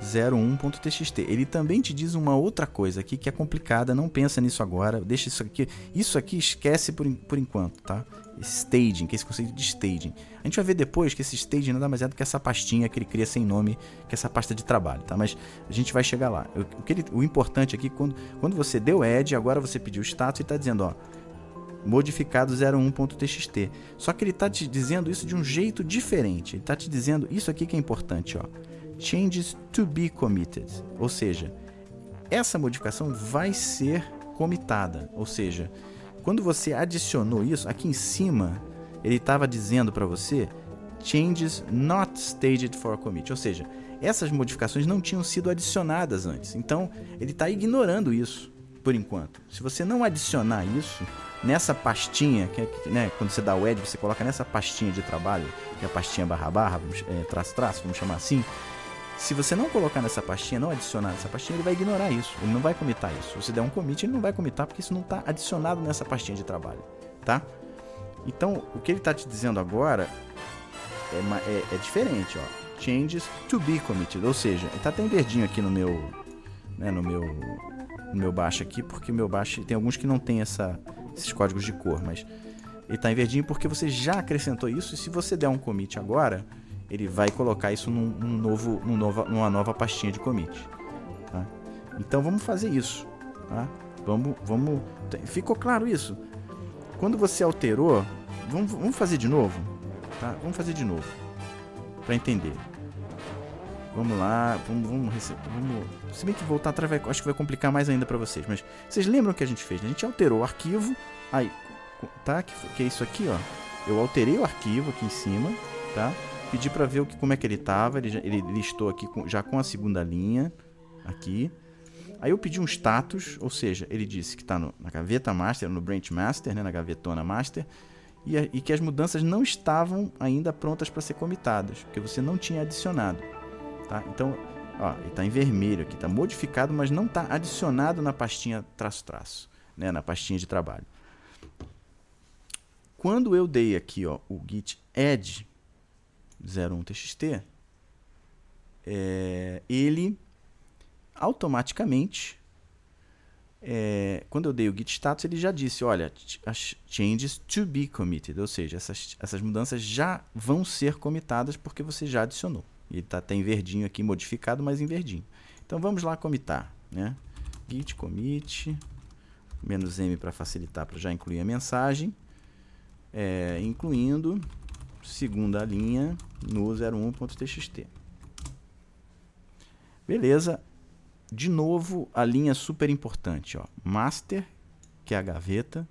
01.txt. Ele também te diz uma outra coisa aqui que é complicada, não pensa nisso agora, deixa isso aqui. Isso aqui esquece por, por enquanto, tá? Staging, que é esse conceito de staging. A gente vai ver depois que esse staging nada mais é do que essa pastinha que ele cria sem nome, que é essa pasta de trabalho, tá? Mas a gente vai chegar lá. O, que ele, o importante aqui, quando, quando você deu add, agora você pediu status e está dizendo, ó, modificado 01.txt. Só que ele está te dizendo isso de um jeito diferente. Ele está te dizendo isso aqui que é importante, ó changes to be committed, ou seja, essa modificação vai ser comitada, ou seja, quando você adicionou isso, aqui em cima ele estava dizendo para você changes not staged for commit, ou seja, essas modificações não tinham sido adicionadas antes. Então ele está ignorando isso por enquanto. Se você não adicionar isso nessa pastinha, que é, né, quando você dá o add, você coloca nessa pastinha de trabalho, que é a pastinha barra barra, é, traço traço, vamos chamar assim, Se você não colocar nessa pastinha, não adicionar nessa pastinha, ele vai ignorar isso. Ele não vai comitar isso. Se você der um commit, ele não vai comitar porque isso não está adicionado nessa pastinha de trabalho, tá? Então, o que ele está te dizendo agora é, é, é, diferente, ó. Changes to be committed, ou seja, está até em verdinho aqui no meu, né, no meu, no meu baixo aqui, porque o meu baixo tem alguns que não tem essa, esses códigos de cor, mas ele está em verdinho porque você já acrescentou isso e se você der um commit agora, ele vai colocar isso num, num novo, num nova, numa nova pastinha de commit. Tá? Então vamos fazer isso. Tá? Vamos, vamos. Ficou claro isso? Quando você alterou, vamos, vamos fazer de novo. Tá? Vamos fazer de novo para entender. Vamos lá, vamos, vamos, vamos, Se bem que voltar atrás vai, acho que vai complicar mais ainda para vocês. Mas vocês lembram o que a gente fez? Né? A gente alterou o arquivo. Aí, tá? Que, que é isso aqui, ó. Eu alterei o arquivo aqui em cima, tá? Pedi para ver o que, como é que ele estava. Ele, ele listou aqui com, já com a segunda linha. Aqui. Aí eu pedi um status, ou seja, ele disse que está na gaveta master, no branch master, né, na gavetona master, e, e que as mudanças não estavam ainda prontas para ser comitadas, porque você não tinha adicionado. Tá? Então, ó, ele está em vermelho aqui, está modificado, mas não está adicionado na pastinha traço-traço, né, na pastinha de trabalho. Quando eu dei aqui ó, o git add, 01txt, é, ele automaticamente, é, quando eu dei o git status, ele já disse, olha, as changes to be committed, ou seja, essas, essas mudanças já vão ser comitadas porque você já adicionou. Ele está até em verdinho aqui, modificado, mas em verdinho. Então vamos lá comitar, né? Git commit, menos M para facilitar, para já incluir a mensagem, é, incluindo segunda linha no 01.txt. Beleza. De novo, a linha super importante, ó. Master, que é a gaveta.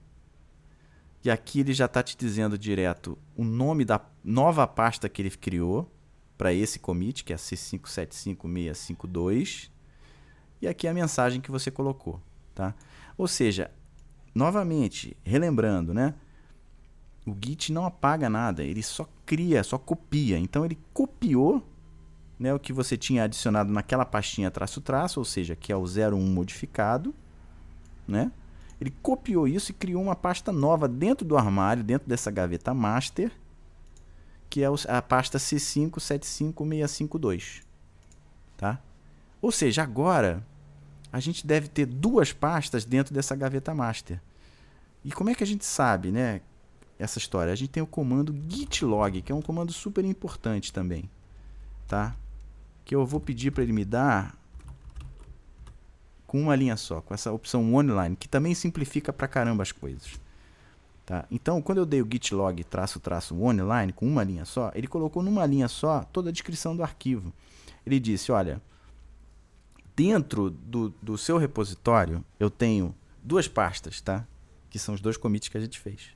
E aqui ele já está te dizendo direto o nome da nova pasta que ele criou para esse commit, que é C575652. E aqui a mensagem que você colocou, tá? Ou seja, novamente, relembrando, né? O Git não apaga nada, ele só cria, só copia. Então ele copiou né, o que você tinha adicionado naquela pastinha traço-traço, ou seja, que é o 01 modificado. Né? Ele copiou isso e criou uma pasta nova dentro do armário, dentro dessa gaveta master, que é a pasta C575652. Tá? Ou seja, agora a gente deve ter duas pastas dentro dessa gaveta master. E como é que a gente sabe, né, essa história? A gente tem o comando gitlog, que é um comando super importante também, tá? Que eu vou pedir para ele me dar com uma linha só, com essa opção online, que também simplifica pra caramba as coisas. Tá? Então, quando eu dei o gitlog traço traço online com uma linha só, ele colocou numa linha só toda a descrição do arquivo. Ele disse, olha, dentro do, do seu repositório eu tenho duas pastas, tá? Que são os dois commits que a gente fez.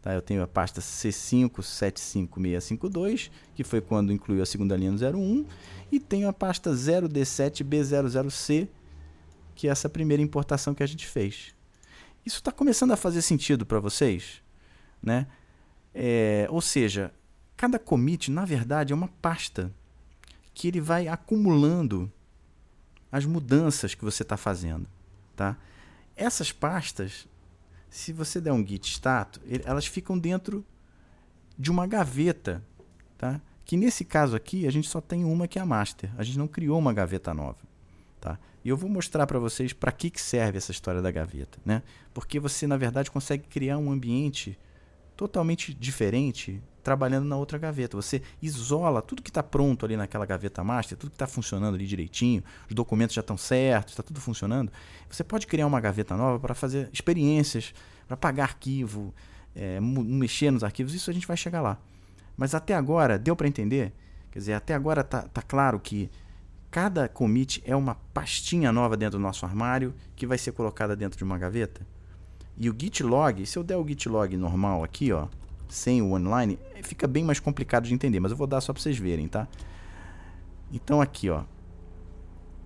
Tá? Eu tenho a pasta C575652, que foi quando incluiu a segunda linha no 01, e tenho a pasta 0D7B00C, que é essa primeira importação que a gente fez. Isso está começando a fazer sentido para vocês? Né? É, ou seja, cada commit, na verdade, é uma pasta que ele vai acumulando as mudanças que você está fazendo. Tá? Essas pastas se você der um git status, elas ficam dentro de uma gaveta, tá? Que nesse caso aqui a gente só tem uma que é a master. A gente não criou uma gaveta nova, tá? E eu vou mostrar para vocês para que, que serve essa história da gaveta, né? Porque você na verdade consegue criar um ambiente totalmente diferente trabalhando na outra gaveta. Você isola tudo que está pronto ali naquela gaveta master, tudo que está funcionando ali direitinho, os documentos já estão certos, está tudo funcionando. Você pode criar uma gaveta nova para fazer experiências, para pagar arquivo, é, mexer nos arquivos. Isso a gente vai chegar lá. Mas até agora, deu para entender? Quer dizer, até agora tá, tá claro que cada commit é uma pastinha nova dentro do nosso armário que vai ser colocada dentro de uma gaveta. E o git log, se eu der o git log normal aqui, ó, sem o online, fica bem mais complicado de entender, mas eu vou dar só para vocês verem, tá? Então aqui, ó.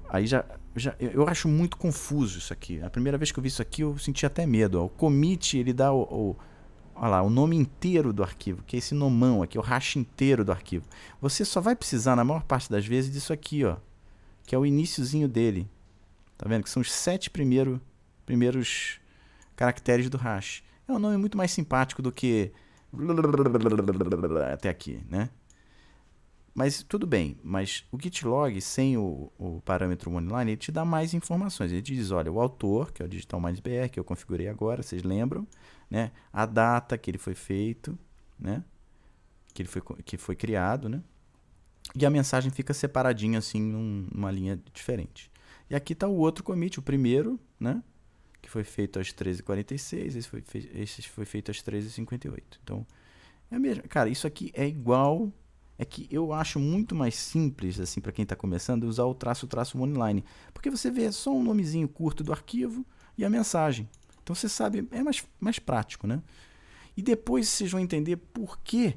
Aí já, já eu acho muito confuso isso aqui. A primeira vez que eu vi isso aqui, eu senti até medo. Ó. O commit, ele dá o, o olha lá, o nome inteiro do arquivo, que é esse nomão aqui, o hash inteiro do arquivo. Você só vai precisar, na maior parte das vezes, disso aqui, ó. Que é o iníciozinho dele. Tá vendo? Que são os sete primeiro, primeiros caracteres do hash. É um nome muito mais simpático do que até aqui, né? Mas tudo bem, mas o gitlog sem o, o parâmetro online, ele te dá mais informações. Ele te diz, olha, o autor, que é o Digital Minds BR, que eu configurei agora, vocês lembram, né? A data que ele foi feito, né? Que ele foi, que foi criado, né? E a mensagem fica separadinha assim num, numa linha diferente. E aqui está o outro commit, o primeiro, né? Que foi feito às 13h46, esse foi, esse foi feito às 13h58. Então, é mesmo. Cara, isso aqui é igual é que eu acho muito mais simples, assim, para quem está começando, usar o traço traço online. Porque você vê só um nomezinho curto do arquivo e a mensagem. Então você sabe, é mais, mais prático, né? E depois vocês vão entender por que,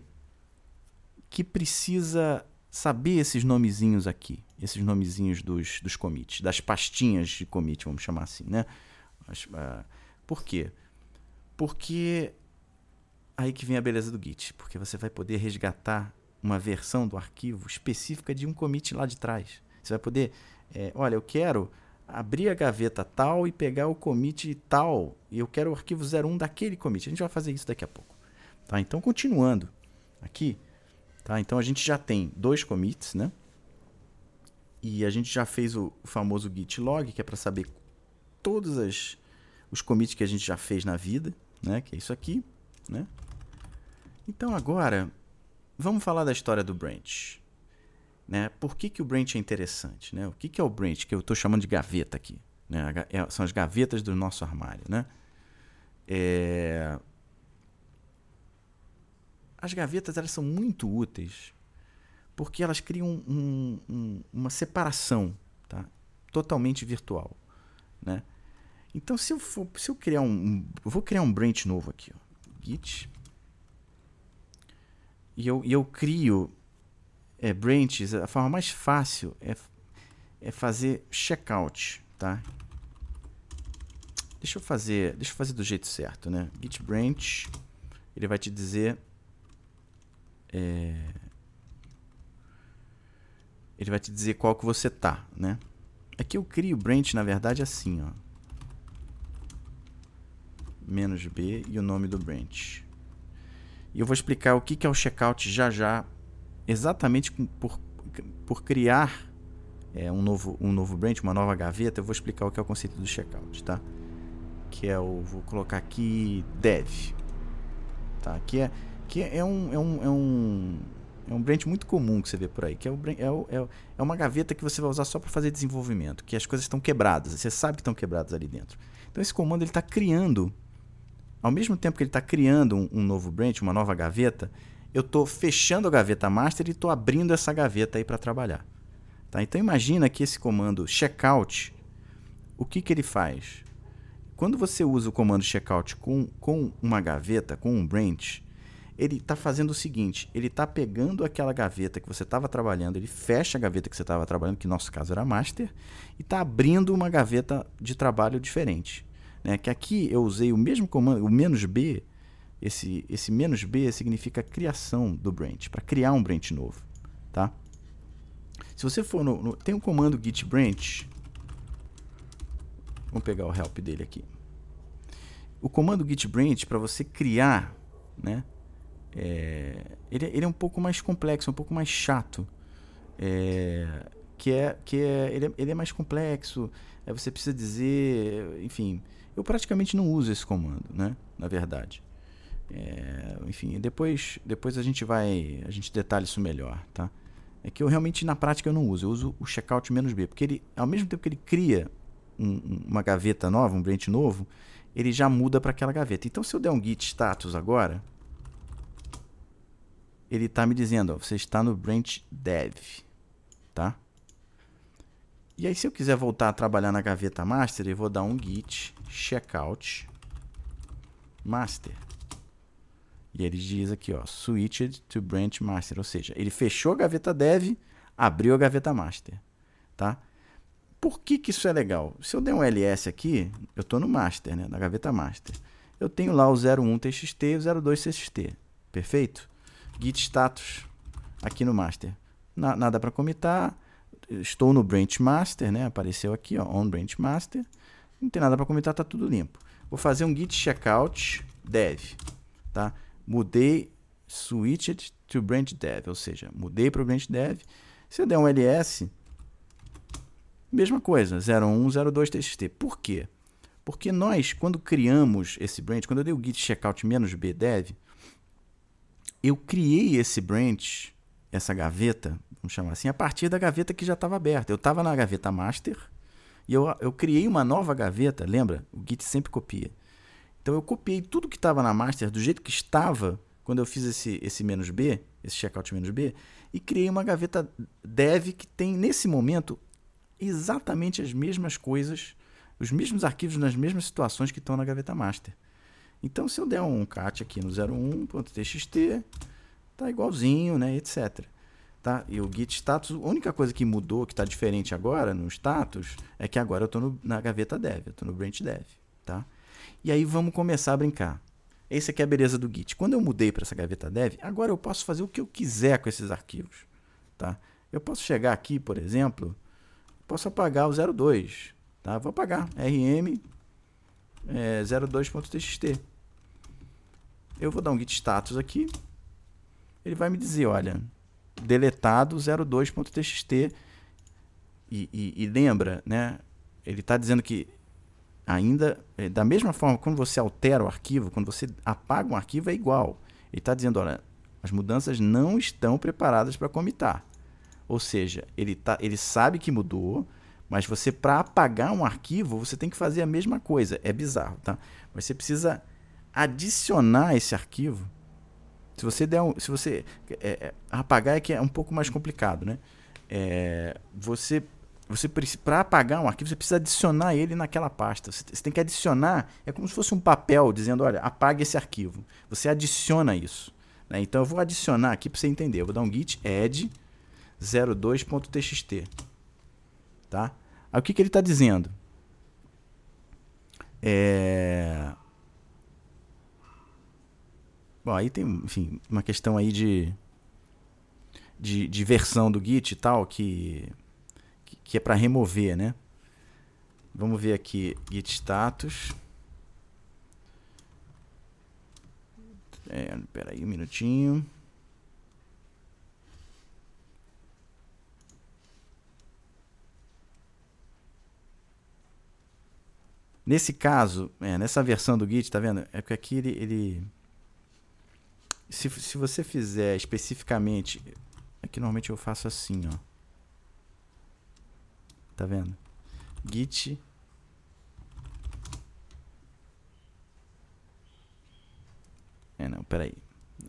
que precisa saber esses nomezinhos aqui, esses nomezinhos dos, dos commits, das pastinhas de commit, vamos chamar assim, né? Uh, por quê? Porque aí que vem a beleza do Git, porque você vai poder resgatar uma versão do arquivo específica de um commit lá de trás. Você vai poder, é, olha, eu quero abrir a gaveta tal e pegar o commit tal, e eu quero o arquivo 01 daquele commit. A gente vai fazer isso daqui a pouco. Tá? Então, continuando aqui, tá? Então a gente já tem dois commits, né? E a gente já fez o, famoso git log, que é para saber todos as, os commits que a gente já fez na vida, né? Que é isso aqui, né? Então agora Vamos falar da história do branch. Né? Por que, que o branch é interessante? Né? O que, que é o branch? Que eu estou chamando de gaveta aqui. Né? É, são as gavetas do nosso armário. Né? É... As gavetas elas são muito úteis porque elas criam um, um, uma separação tá? totalmente virtual. Né? Então, se eu, for, se eu criar um, um. Eu vou criar um branch novo aqui. Ó. Git e eu, e eu crio é, branches, a forma mais fácil é, é fazer checkout, tá? Deixa eu fazer, deixa eu fazer do jeito certo, né? Git branch, ele vai te dizer é, ele vai te dizer qual que você tá, né? Aqui eu crio branch, na verdade, assim, ó. Menos B e o nome do branch. E eu vou explicar o que é o checkout já já, exatamente por, por criar é, um, novo, um novo branch, uma nova gaveta, eu vou explicar o que é o conceito do checkout, tá? Que é o, vou colocar aqui dev, tá? Que é, que é um, é um, é um, é um branch muito comum que você vê por aí, que é, o, é, o, é, é uma gaveta que você vai usar só para fazer desenvolvimento, que as coisas estão quebradas, você sabe que estão quebradas ali dentro. Então esse comando ele está criando ao mesmo tempo que ele está criando um, um, novo branch, uma nova gaveta, eu estou fechando a gaveta master e estou abrindo essa gaveta aí para trabalhar. Tá? Então imagina que esse comando checkout, o que, que ele faz? Quando você usa o comando checkout com, com uma gaveta, com um branch, ele está fazendo o seguinte: ele está pegando aquela gaveta que você estava trabalhando, ele fecha a gaveta que você estava trabalhando, que no nosso caso era master, e está abrindo uma gaveta de trabalho diferente. Né? Que aqui eu usei o mesmo comando, o menos B, esse, esse menos B significa criação do branch, para criar um branch novo. Tá? Se você for no, no, Tem um comando git branch. Vamos pegar o help dele aqui. O comando git branch, para você criar, né? É, ele, ele, é um pouco mais complexo, um pouco mais chato. É, que é, que é, ele, é, ele é mais complexo. É, você precisa dizer, enfim, eu praticamente não uso esse comando, né? Na verdade. É, enfim, depois, depois a gente vai, a gente detalha isso melhor, tá? É que eu realmente na prática eu não uso, eu uso o checkout menos B, porque ele, ao mesmo tempo que ele cria um, uma gaveta nova, um branch novo, ele já muda para aquela gaveta. Então, se eu der um git status agora, ele está me dizendo, ó, você está no branch dev, tá? E aí, se eu quiser voltar a trabalhar na gaveta master, eu vou dar um git checkout master. E ele diz aqui, ó, switched to branch master, ou seja, ele fechou a gaveta dev, abriu a gaveta master, tá? Por que, que isso é legal? Se eu der um ls aqui, eu estou no master, né, na gaveta master. Eu tenho lá o 01 txt e o 02 txt, perfeito? Git status aqui no master. Na, nada para comitar, estou no branch master, né? Apareceu aqui, ó, on branch master. Não tem nada para comentar, tá tudo limpo. Vou fazer um git checkout dev, tá? Mudei switched to branch dev, ou seja, mudei para o branch dev. Se eu der um ls, mesma coisa, 0102 txt. Por quê? Porque nós, quando criamos esse branch, quando eu dei o git checkout "-b dev, eu criei esse branch, essa gaveta, vamos chamar assim, a partir da gaveta que já estava aberta. Eu estava na gaveta master e eu, eu criei uma nova gaveta, lembra? O Git sempre copia. Então eu copiei tudo que estava na master do jeito que estava quando eu fiz esse, esse menos B, esse checkout menos B, e criei uma gaveta dev que tem, nesse momento, exatamente as mesmas coisas, os mesmos arquivos nas mesmas situações que estão na gaveta master. Então, se eu der um cat aqui no 01.txt, tá igualzinho, né, etc. Tá? E o git status, a única coisa que mudou, que está diferente agora no status, é que agora eu estou na gaveta dev, eu estou no branch dev. Tá? E aí vamos começar a brincar. Essa aqui é a beleza do Git. Quando eu mudei para essa gaveta dev, agora eu posso fazer o que eu quiser com esses arquivos. Tá? Eu posso chegar aqui, por exemplo, posso apagar o 02. Tá? Vou apagar rm é, 02.txt eu vou dar um git status aqui. Ele vai me dizer, olha, deletado 02.txt. E, e, e, lembra, né? Ele está dizendo que ainda, é, da mesma forma, quando você altera o arquivo, quando você apaga um arquivo, é igual. Ele está dizendo, olha, as mudanças não estão preparadas para comitar. Ou seja, ele, tá, ele sabe que mudou, mas você, para apagar um arquivo, você tem que fazer a mesma coisa. É bizarro, tá? Mas você precisa adicionar esse arquivo, se você der um, se você é, é, apagar é que é um pouco mais complicado, né? É, você você para apagar um arquivo você precisa adicionar ele naquela pasta. Você, você, tem que adicionar, é como se fosse um papel dizendo, olha, apague esse arquivo. Você adiciona isso. Né? Então eu vou adicionar aqui para você entender. Eu vou dar um git add 02.txt, tá? Aí o que, que ele está dizendo? É Bom, aí tem, enfim, uma questão aí de, de, de versão do Git e tal, que, que, é para remover, né? Vamos ver aqui, Git status. É, aí um minutinho. Nesse caso, é, nessa versão do Git, tá vendo? É que aqui ele, ele se, se você fizer especificamente. Aqui é normalmente eu faço assim, ó. Tá vendo? Git. É, não, peraí.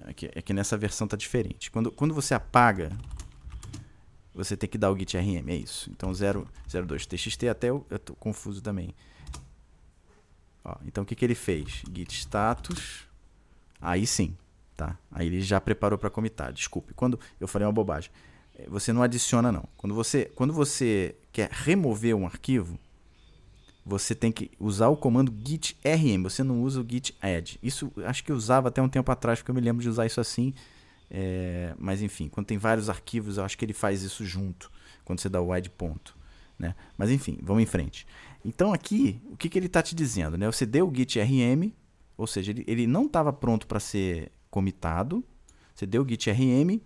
Aqui, aqui nessa versão tá diferente. Quando, quando você apaga, você tem que dar o git rm, é isso. Então 0, 02 txt até eu, eu tô confuso também. Ó, então o que, que ele fez? Git status. Aí sim. Tá? Aí ele já preparou para comitar. Desculpe, quando eu falei uma bobagem. É, você não adiciona não. Quando você, quando você quer remover um arquivo, você tem que usar o comando git rm. Você não usa o git add. Isso acho que eu usava até um tempo atrás, porque eu me lembro de usar isso assim. É, mas enfim, quando tem vários arquivos, eu acho que ele faz isso junto. Quando você dá o add ponto. Né? Mas enfim, vamos em frente. Então aqui, o que, que ele está te dizendo? Né? Você deu o git rm, ou seja, ele, ele não estava pronto para ser comitado. Você deu o git rm,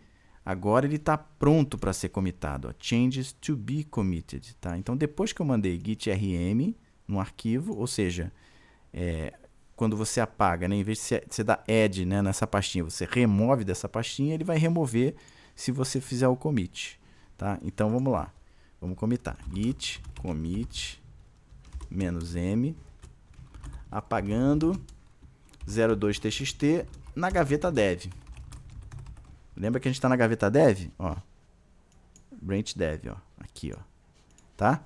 agora ele está pronto para ser comitado. Ó, changes to be committed. Tá? Então, depois que eu mandei git rm no arquivo, ou seja, é, quando você apaga, né, em vez de você, dar add né, nessa pastinha, você remove dessa pastinha, ele vai remover se você fizer o commit. Tá? Então, vamos lá. Vamos comitar. git commit menos "-m", apagando 02txt na gaveta dev. Lembra que a gente está na gaveta dev? Ó, branch dev, ó, aqui, ó, tá?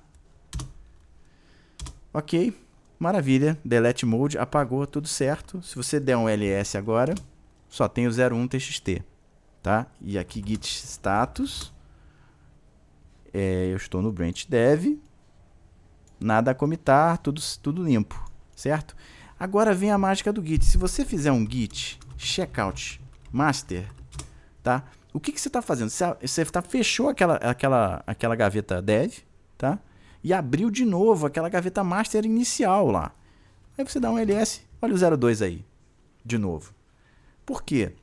Ok, maravilha. Delete mode apagou, tudo certo. Se você der um ls agora, só tem o 01 txt, tá? E aqui git status, é, eu estou no branch dev, nada a comitar, tudo, tudo limpo, certo? Agora vem a mágica do Git. Se você fizer um Git checkout master, tá? o que, que você está fazendo? Você, tá, fechou aquela, aquela, aquela gaveta dev, tá? E abriu de novo aquela gaveta master inicial lá. Aí você dá um ls, olha o 02 aí, de novo. Por quê?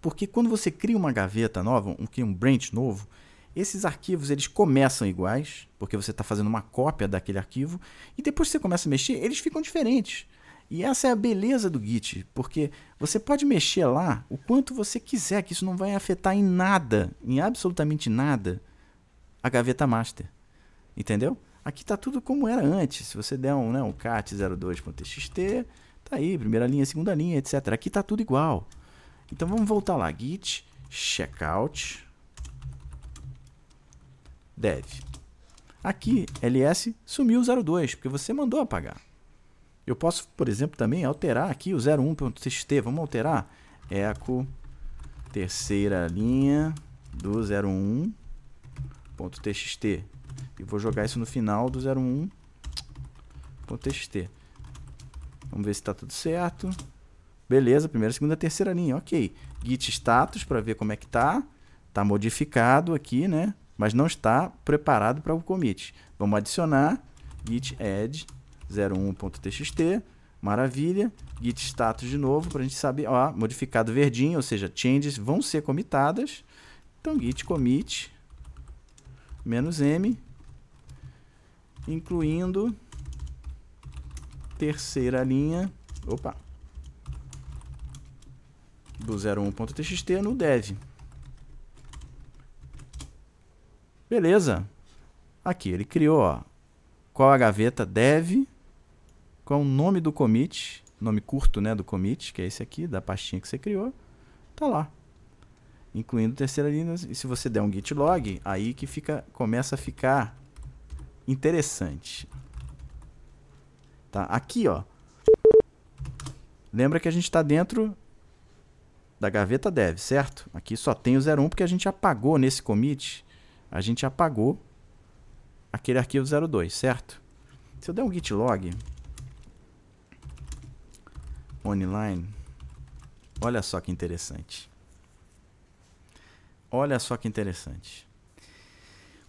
Porque quando você cria uma gaveta nova, um, um branch novo, esses arquivos eles começam iguais, porque você está fazendo uma cópia daquele arquivo, e depois que você começa a mexer, eles ficam diferentes. E essa é a beleza do Git, porque você pode mexer lá o quanto você quiser, que isso não vai afetar em nada, em absolutamente nada, a gaveta master. Entendeu? Aqui está tudo como era antes. Se você der um, né, um cat02.txt, tá aí, primeira linha, segunda linha, etc. Aqui está tudo igual. Então vamos voltar lá, git checkout dev. Aqui, ls sumiu o 02, porque você mandou apagar. Eu posso, por exemplo, também alterar aqui o 01.txt. Vamos alterar eco terceira linha do 01.txt. E vou jogar isso no final do 01.txt. Vamos ver se está tudo certo. Beleza, primeira, segunda, terceira linha, ok. Git status para ver como é que tá. Tá modificado aqui, né? Mas não está preparado para o commit. Vamos adicionar git add 01.txt, maravilha. Git status de novo para a gente saber, ó, modificado verdinho, ou seja, changes vão ser comitadas. Então git commit menos "-m", incluindo terceira linha, opa, do 01.txt no dev. Beleza. Aqui ele criou, ó, qual a gaveta dev qual é o nome do commit, nome curto né, do commit, que é esse aqui, da pastinha que você criou, tá lá. Incluindo terceira linha. E se você der um git log, aí que fica, começa a ficar interessante. Tá? Aqui, ó. Lembra que a gente está dentro da gaveta dev, certo? Aqui só tem o 01 porque a gente apagou nesse commit, a gente apagou aquele arquivo 02, certo? Se eu der um git log, online. Olha só que interessante. Olha só que interessante.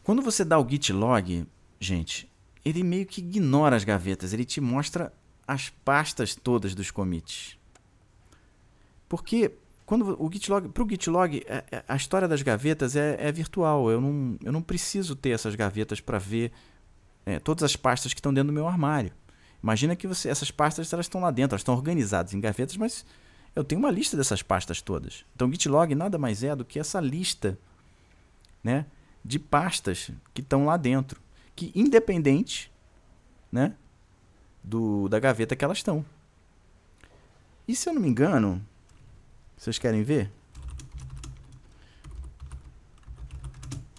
Quando você dá o git log, gente, ele meio que ignora as gavetas, ele te mostra as pastas todas dos commits. Porque quando o gitlog, para o gitlog, é, é, a história das gavetas é, é, virtual. Eu não, eu não preciso ter essas gavetas para ver é, todas as pastas que estão dentro do meu armário. Imagina que você, essas pastas elas estão lá dentro, elas estão organizadas em gavetas, mas eu tenho uma lista dessas pastas todas. Então, Gitlog nada mais é do que essa lista né, de pastas que estão lá dentro, que independente né, do, da gaveta que elas estão. E se eu não me engano, vocês querem ver?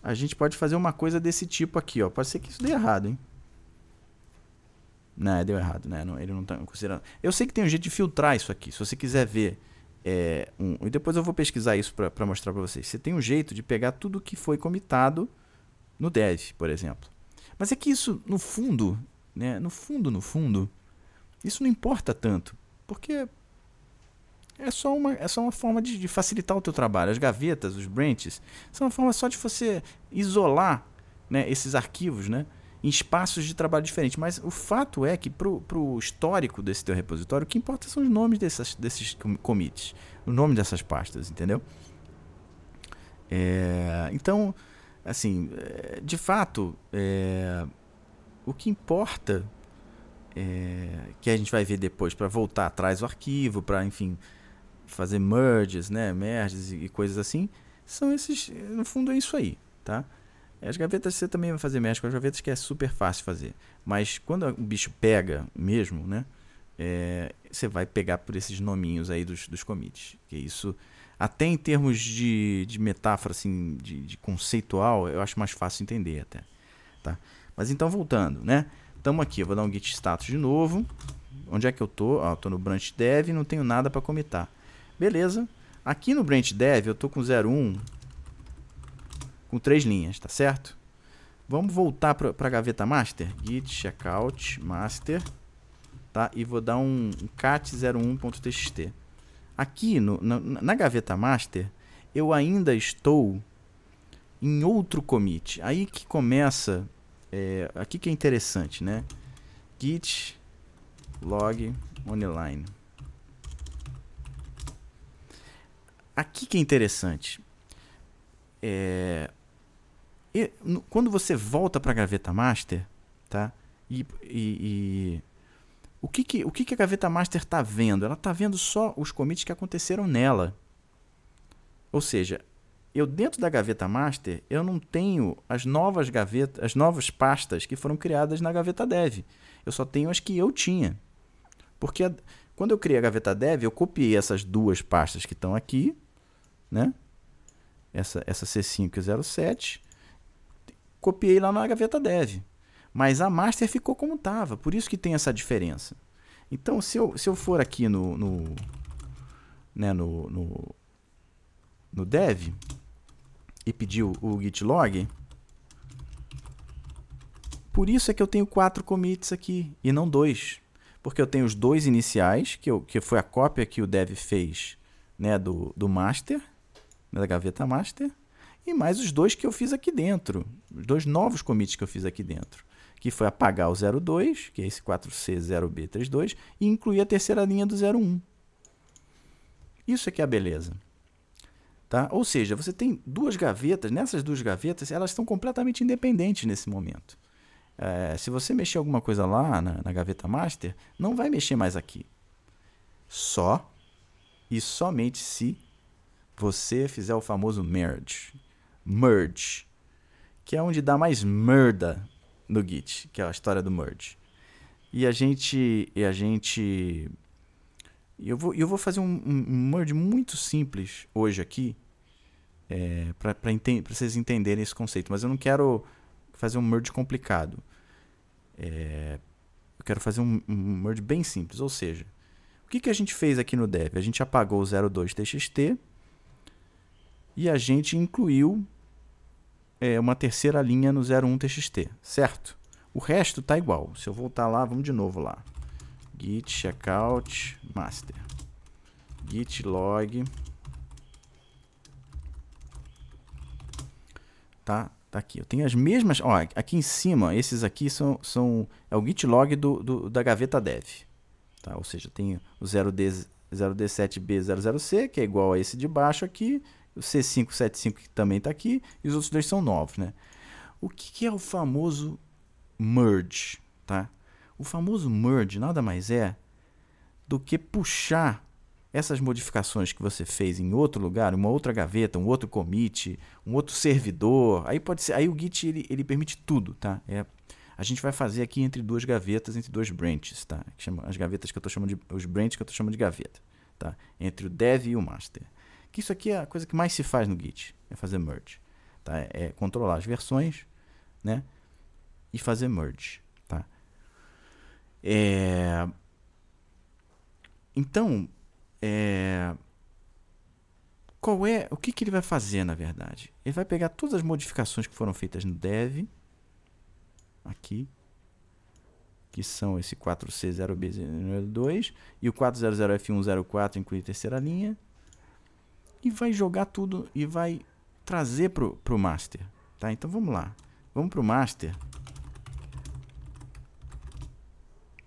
A gente pode fazer uma coisa desse tipo aqui, ó. Pode ser que isso dê errado, hein? Não, deu errado, né? Não, ele não tá considerando. Eu sei que tem um jeito de filtrar isso aqui. Se você quiser ver. É, um, e depois eu vou pesquisar isso para mostrar para vocês. Você tem um jeito de pegar tudo que foi comitado no dev, por exemplo. Mas é que isso, no fundo, né? No fundo, no fundo, isso não importa tanto. Porque é só uma, é só uma forma de, de facilitar o teu trabalho. As gavetas, os branches, são uma forma só de você isolar né, esses arquivos, né? Em espaços de trabalho diferentes. Mas o fato é que para o histórico desse teu repositório, o que importa são os nomes dessas, desses commits, o nome dessas pastas, entendeu? É, então, assim, é, de fato, é, o que importa é, que a gente vai ver depois para voltar atrás o arquivo, para, enfim, fazer merges, né, merges e coisas assim, são esses, no fundo é isso aí, tá? As gavetas você também vai fazer mexe com as gavetas que é super fácil fazer. Mas quando o bicho pega mesmo, né? É, você vai pegar por esses nominhos aí dos, dos commits. Que isso, até em termos de, de metáfora, assim, de, de conceitual, eu acho mais fácil entender até. Tá? Mas então, voltando, né? Estamos aqui, eu vou dar um git status de novo. Onde é que eu tô? Ó, tô no branch dev, não tenho nada para comitar. Beleza. Aqui no branch dev eu tô com 01 com três linhas, tá certo? Vamos voltar para a gaveta master, git checkout master, tá? E vou dar um, um cat01.txt. Aqui no, na, na, gaveta master, eu ainda estou em outro commit. Aí que começa, é, aqui que é interessante, né? Git log online. Aqui que é interessante. É, quando você volta para a gaveta master, tá? E, e, e o que, que, o que, que a gaveta master está vendo? Ela está vendo só os commits que aconteceram nela. Ou seja, eu dentro da gaveta master, eu não tenho as novas gavetas, as novas pastas que foram criadas na gaveta dev. Eu só tenho as que eu tinha. Porque a, quando eu criei a gaveta dev, eu copiei essas duas pastas que estão aqui, né? Essa, essa C5 e 07, copiei lá na gaveta dev. Mas a master ficou como estava, por isso que tem essa diferença. Então, se eu, se eu for aqui no, no, né, no, no, no dev e pedir o, o git log, por isso é que eu tenho quatro commits aqui e não dois. Porque eu tenho os dois iniciais, que, eu, que foi a cópia que o dev fez né, do, do master, né, da gaveta master, e mais os dois que eu fiz aqui dentro, os dois novos commits que eu fiz aqui dentro, que foi apagar o 02, que é esse 4C0B32, e incluir a terceira linha do 01. Isso é que é a beleza. Tá? Ou seja, você tem duas gavetas, nessas duas gavetas, elas estão completamente independentes nesse momento. É, se você mexer alguma coisa lá na, na gaveta master, não vai mexer mais aqui. Só e somente se você fizer o famoso merge. Merge. Que é onde dá mais merda no Git, que é a história do merge. E a gente. E a gente. Eu vou, eu vou fazer um, um merge muito simples hoje aqui. É, para vocês entenderem esse conceito. Mas eu não quero fazer um merge complicado. É, eu quero fazer um, um, merge bem simples, ou seja, o que, que a gente fez aqui no dev? A gente apagou o 02txt e a gente incluiu é, uma terceira linha no 01txt, certo? O resto está igual. Se eu voltar lá, vamos de novo lá. git checkout master git log tá Tá aqui. Eu tenho as mesmas. Ó, aqui em cima, esses aqui são, são é o git log do, do da gaveta dev. Tá? Ou seja, tem o 0D, 0D7B00C, que é igual a esse de baixo aqui, o C575 que também está aqui, e os outros dois são novos. Né? O que, que é o famoso merge? Tá? O famoso merge nada mais é do que puxar essas modificações que você fez em outro lugar, uma outra gaveta, um outro commit, um outro servidor, aí pode ser, aí o Git ele, ele permite tudo, tá? É, a gente vai fazer aqui entre duas gavetas, entre dois branches, tá? Chama, as gavetas que eu estou chamando de os branches que eu estou chamando de gaveta, tá? Entre o dev e o master. Que isso aqui é a coisa que mais se faz no Git, é fazer merge, tá? É, controlar as versões, né? E fazer merge, tá? É... Então, é... Qual é. O que, que ele vai fazer, na verdade? Ele vai pegar todas as modificações que foram feitas no dev. Aqui. Que são esse 4C0B02 e o 400F104 inclui terceira linha. E vai jogar tudo e vai trazer para o master. Tá? Então vamos lá. Vamos para o master.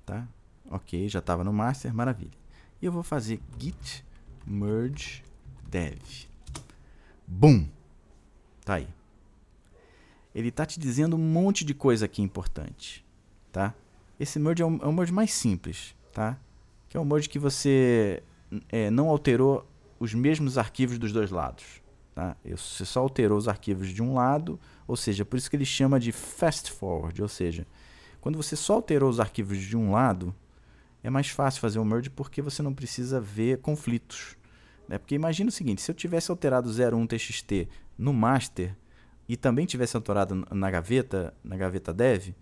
Tá? Ok, já estava no master, maravilha. E eu vou fazer git merge dev. Boom! Tá aí. Ele tá te dizendo um monte de coisa aqui importante, tá? Esse merge é um, é merge mais simples, tá? Que é um merge que você é, não alterou os mesmos arquivos dos dois lados, tá? Você só alterou os arquivos de um lado, ou seja, por isso que ele chama de fast forward, ou seja, quando você só alterou os arquivos de um lado, é mais fácil fazer um merge porque você não precisa ver conflitos. Né? Porque imagina o seguinte, se eu tivesse alterado 01txt no master e também tivesse alterado na gaveta, na gaveta dev,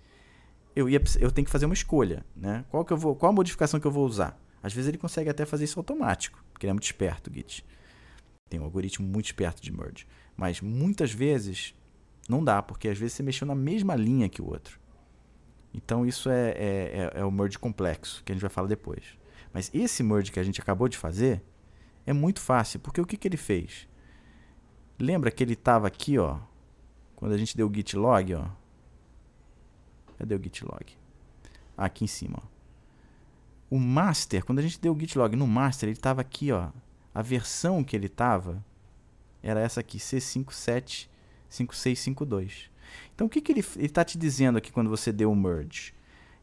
eu, ia, eu tenho que fazer uma escolha. Né? Qual, que eu vou, qual a modificação que eu vou usar? Às vezes ele consegue até fazer isso automático, porque ele é muito esperto, Git. Tem um algoritmo muito esperto de merge. Mas muitas vezes não dá, porque às vezes você mexeu na mesma linha que o outro. Então isso é, é, é, é, o merge complexo, que a gente vai falar depois. Mas esse merge que a gente acabou de fazer é muito fácil, porque o que, que ele fez? Lembra que ele estava aqui, ó, quando a gente deu o git log, ó. Cadê o git log? Aqui em cima, ó. O master, quando a gente deu o git log no master, ele estava aqui, ó. A versão que ele estava era essa aqui, C575652. Então o que, que ele está te dizendo aqui quando você deu o merge?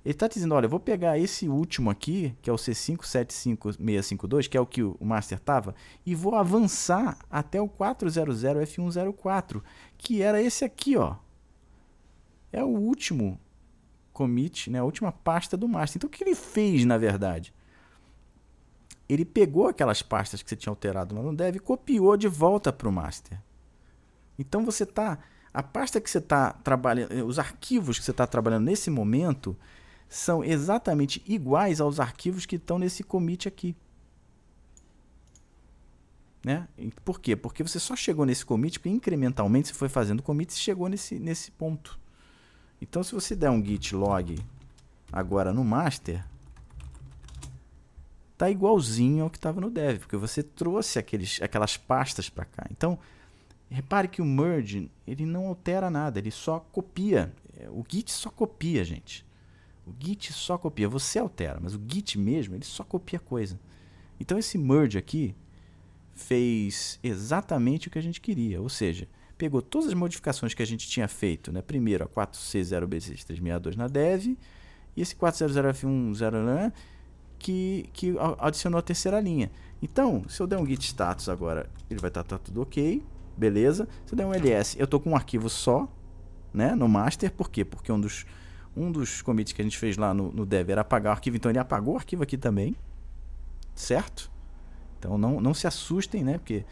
Ele está dizendo, olha, eu vou pegar esse último aqui, que é o C575652, que é o que o master estava, e vou avançar até o 400F104, que era esse aqui, ó. É o último commit, né, a última pasta do master. Então o que ele fez, na verdade? Ele pegou aquelas pastas que você tinha alterado no dev e copiou de volta para o master. Então você está a pasta que você está trabalhando, os arquivos que você está trabalhando nesse momento, são exatamente iguais aos arquivos que estão nesse commit aqui. Né? Por quê? Porque você só chegou nesse commit porque incrementalmente você foi fazendo commit e chegou nesse, nesse ponto. Então, se você der um git log agora no master, tá igualzinho ao que estava no dev, porque você trouxe aqueles, aquelas pastas para cá. Então, repare que o merge ele não altera nada, ele só copia. O git só copia, gente. O Git só copia, você altera, mas o Git mesmo, ele só copia coisa. Então esse merge aqui fez exatamente o que a gente queria, ou seja, pegou todas as modificações que a gente tinha feito, né? Primeiro a 4C0B6362 na dev e esse 400F10 que, que adicionou a terceira linha. Então, se eu der um git status agora, ele vai estar tá, tá tudo ok, beleza. Se eu der um ls, eu estou com um arquivo só, né, no master, por quê? Porque um dos um dos commits que a gente fez lá no, no dev era apagar o arquivo, então ele apagou o arquivo aqui também, certo? Então não, não se assustem, né? Porque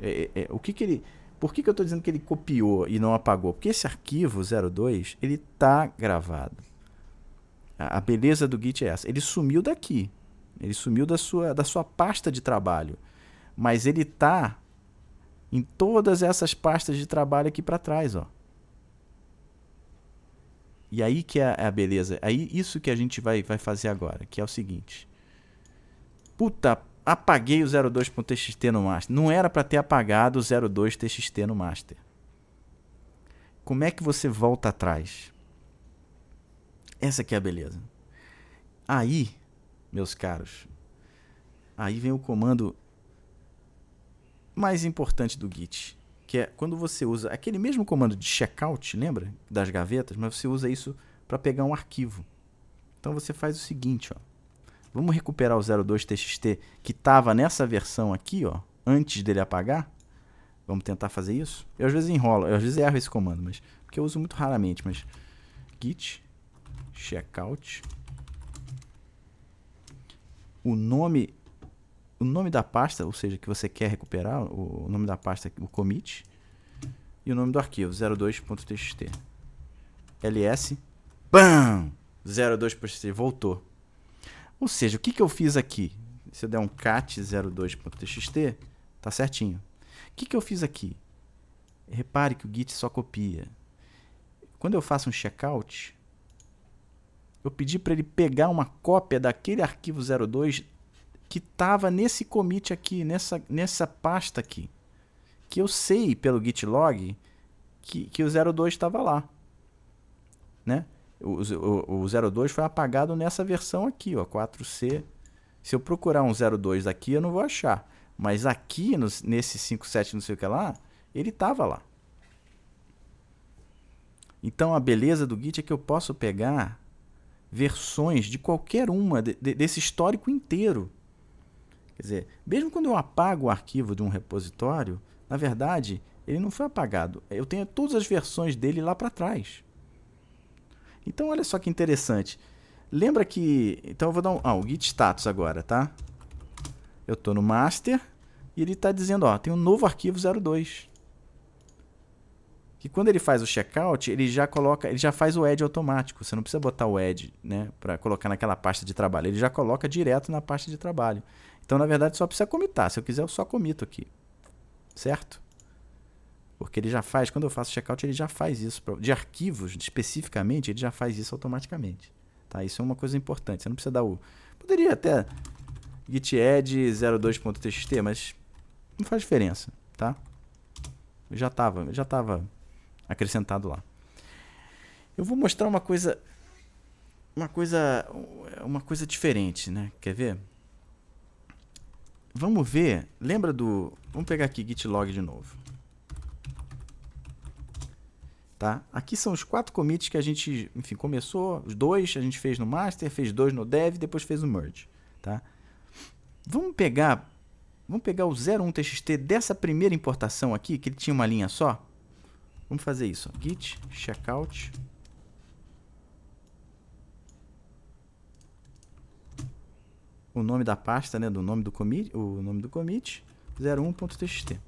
é, é, é o que, que ele. Por que, que eu estou dizendo que ele copiou e não apagou? Porque esse arquivo 02 ele está gravado. A, beleza do Git é essa. Ele sumiu daqui. Ele sumiu da sua, da sua pasta de trabalho. Mas ele está em todas essas pastas de trabalho aqui para trás, ó. E aí que é a beleza. Aí isso que a gente vai, vai fazer agora, que é o seguinte. Puta, apaguei o 02.txt no master. Não era para ter apagado o 02.txt no master. Como é que você volta atrás? Essa que é a beleza. Aí, meus caros, aí vem o comando mais importante do Git, que é quando você usa aquele mesmo comando de checkout, lembra? Das gavetas, mas você usa isso para pegar um arquivo. Então você faz o seguinte, ó. Vamos recuperar o 02txt que estava nessa versão aqui, ó, antes dele apagar. Vamos tentar fazer isso. Eu às vezes enrolo, eu às vezes erro esse comando, mas porque eu uso muito raramente, mas git checkout o nome o nome da pasta, ou seja, que você quer recuperar, o nome da pasta, o commit, e o nome do arquivo, 02.txt. ls, BAM! 02.txt, voltou. Ou seja, o que, que eu fiz aqui? Se eu der um cat 02.txt, tá certinho. O que, que eu fiz aqui? Repare que o Git só copia. Quando eu faço um checkout, eu pedi para ele pegar uma cópia daquele arquivo 02 que estava nesse commit aqui, nessa, nessa pasta aqui. Que eu sei pelo git log que, que o 02 estava lá. Né? O, o, o 02 foi apagado nessa versão aqui, ó, 4C. Se eu procurar um 02 aqui, eu não vou achar. Mas aqui, no, nesse 57 não sei o que lá, ele estava lá. Então a beleza do Git é que eu posso pegar versões de qualquer uma de, de, desse histórico inteiro Quer dizer, mesmo quando eu apago o arquivo de um repositório, na verdade, ele não foi apagado. Eu tenho todas as versões dele lá para trás. Então, olha só que interessante. Lembra que. Então, eu vou dar um. Ah, o git status agora, tá? Eu estou no master e ele está dizendo: ó, tem um novo arquivo 02 que quando ele faz o checkout, ele já coloca, ele já faz o add automático. Você não precisa botar o add, né, para colocar naquela pasta de trabalho. Ele já coloca direto na pasta de trabalho. Então, na verdade, só precisa comitar. Se eu quiser, eu só comito aqui. Certo? Porque ele já faz, quando eu faço checkout, ele já faz isso. De arquivos, especificamente, ele já faz isso automaticamente. Tá? Isso é uma coisa importante. Você não precisa dar o. Poderia até git add 02.txt, mas não faz diferença. Tá? Já estava já tava acrescentado lá. Eu vou mostrar uma coisa uma coisa uma coisa diferente, né? Quer ver? Vamos ver. Lembra do. Vamos pegar aqui git log de novo. Tá? Aqui são os quatro commits que a gente, enfim, começou. Os dois a gente fez no master, fez dois no dev, depois fez o merge. Tá? Vamos pegar, vamos pegar o 01 txt dessa primeira importação aqui, que ele tinha uma linha só. Vamos fazer isso. Git checkout o nome da pasta, né, do nome do commit, o nome do commit 01.txt.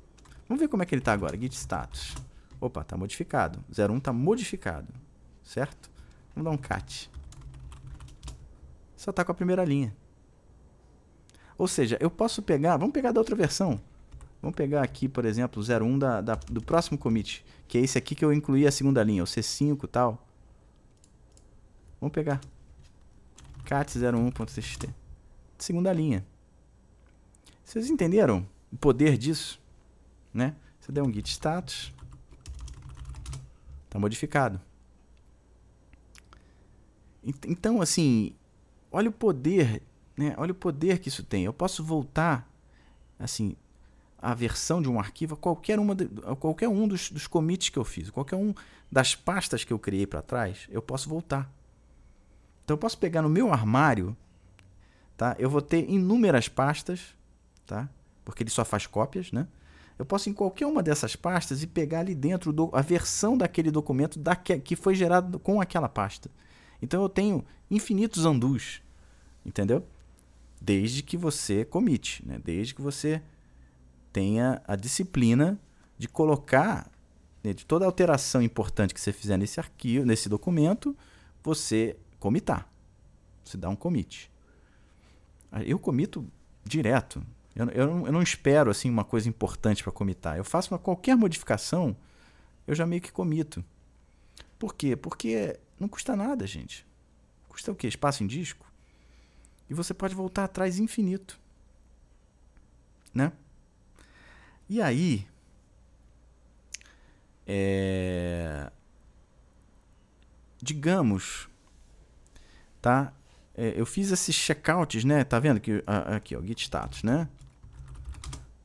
Vamos ver como é que ele está agora, git status. Opa, está modificado. 01 está modificado, certo? Vamos dar um cat. Só está com a primeira linha. Ou seja, eu posso pegar, vamos pegar da outra versão. Vamos pegar aqui, por exemplo, o 01 da, da, do próximo commit, que é esse aqui que eu incluí a segunda linha, o C5 e tal. Vamos pegar. cat01.txt segunda linha. Vocês entenderam o poder disso? Né? Você der um git status, está modificado. Então, assim, olha o poder, né? Olha o poder que isso tem. Eu posso voltar, assim, a versão de um arquivo a qualquer, uma de, a qualquer um dos, dos commits que eu fiz, qualquer um das pastas que eu criei para trás, eu posso voltar. Então, eu posso pegar no meu armário tá? Eu vou ter inúmeras pastas, tá? Porque ele só faz cópias, né? Eu posso em qualquer uma dessas pastas e pegar ali dentro do, a versão daquele documento daque, que foi gerado com aquela pasta. Então eu tenho infinitos andus, entendeu? Desde que você comite, né? Desde que você tenha a disciplina de colocar né, de toda alteração importante que você fizer nesse arquivo, nesse documento, você comitar. Você dá um commit. Eu comito direto. Eu, eu, não, eu não espero assim uma coisa importante para comitar. Eu faço uma, qualquer modificação, eu já meio que comito. Por quê? Porque não custa nada, gente. Custa o quê? Espaço em disco? E você pode voltar atrás infinito. Né? E aí, é... digamos, tá? é, eu fiz esses checkouts, né? Tá vendo que aqui, ó, git status, né?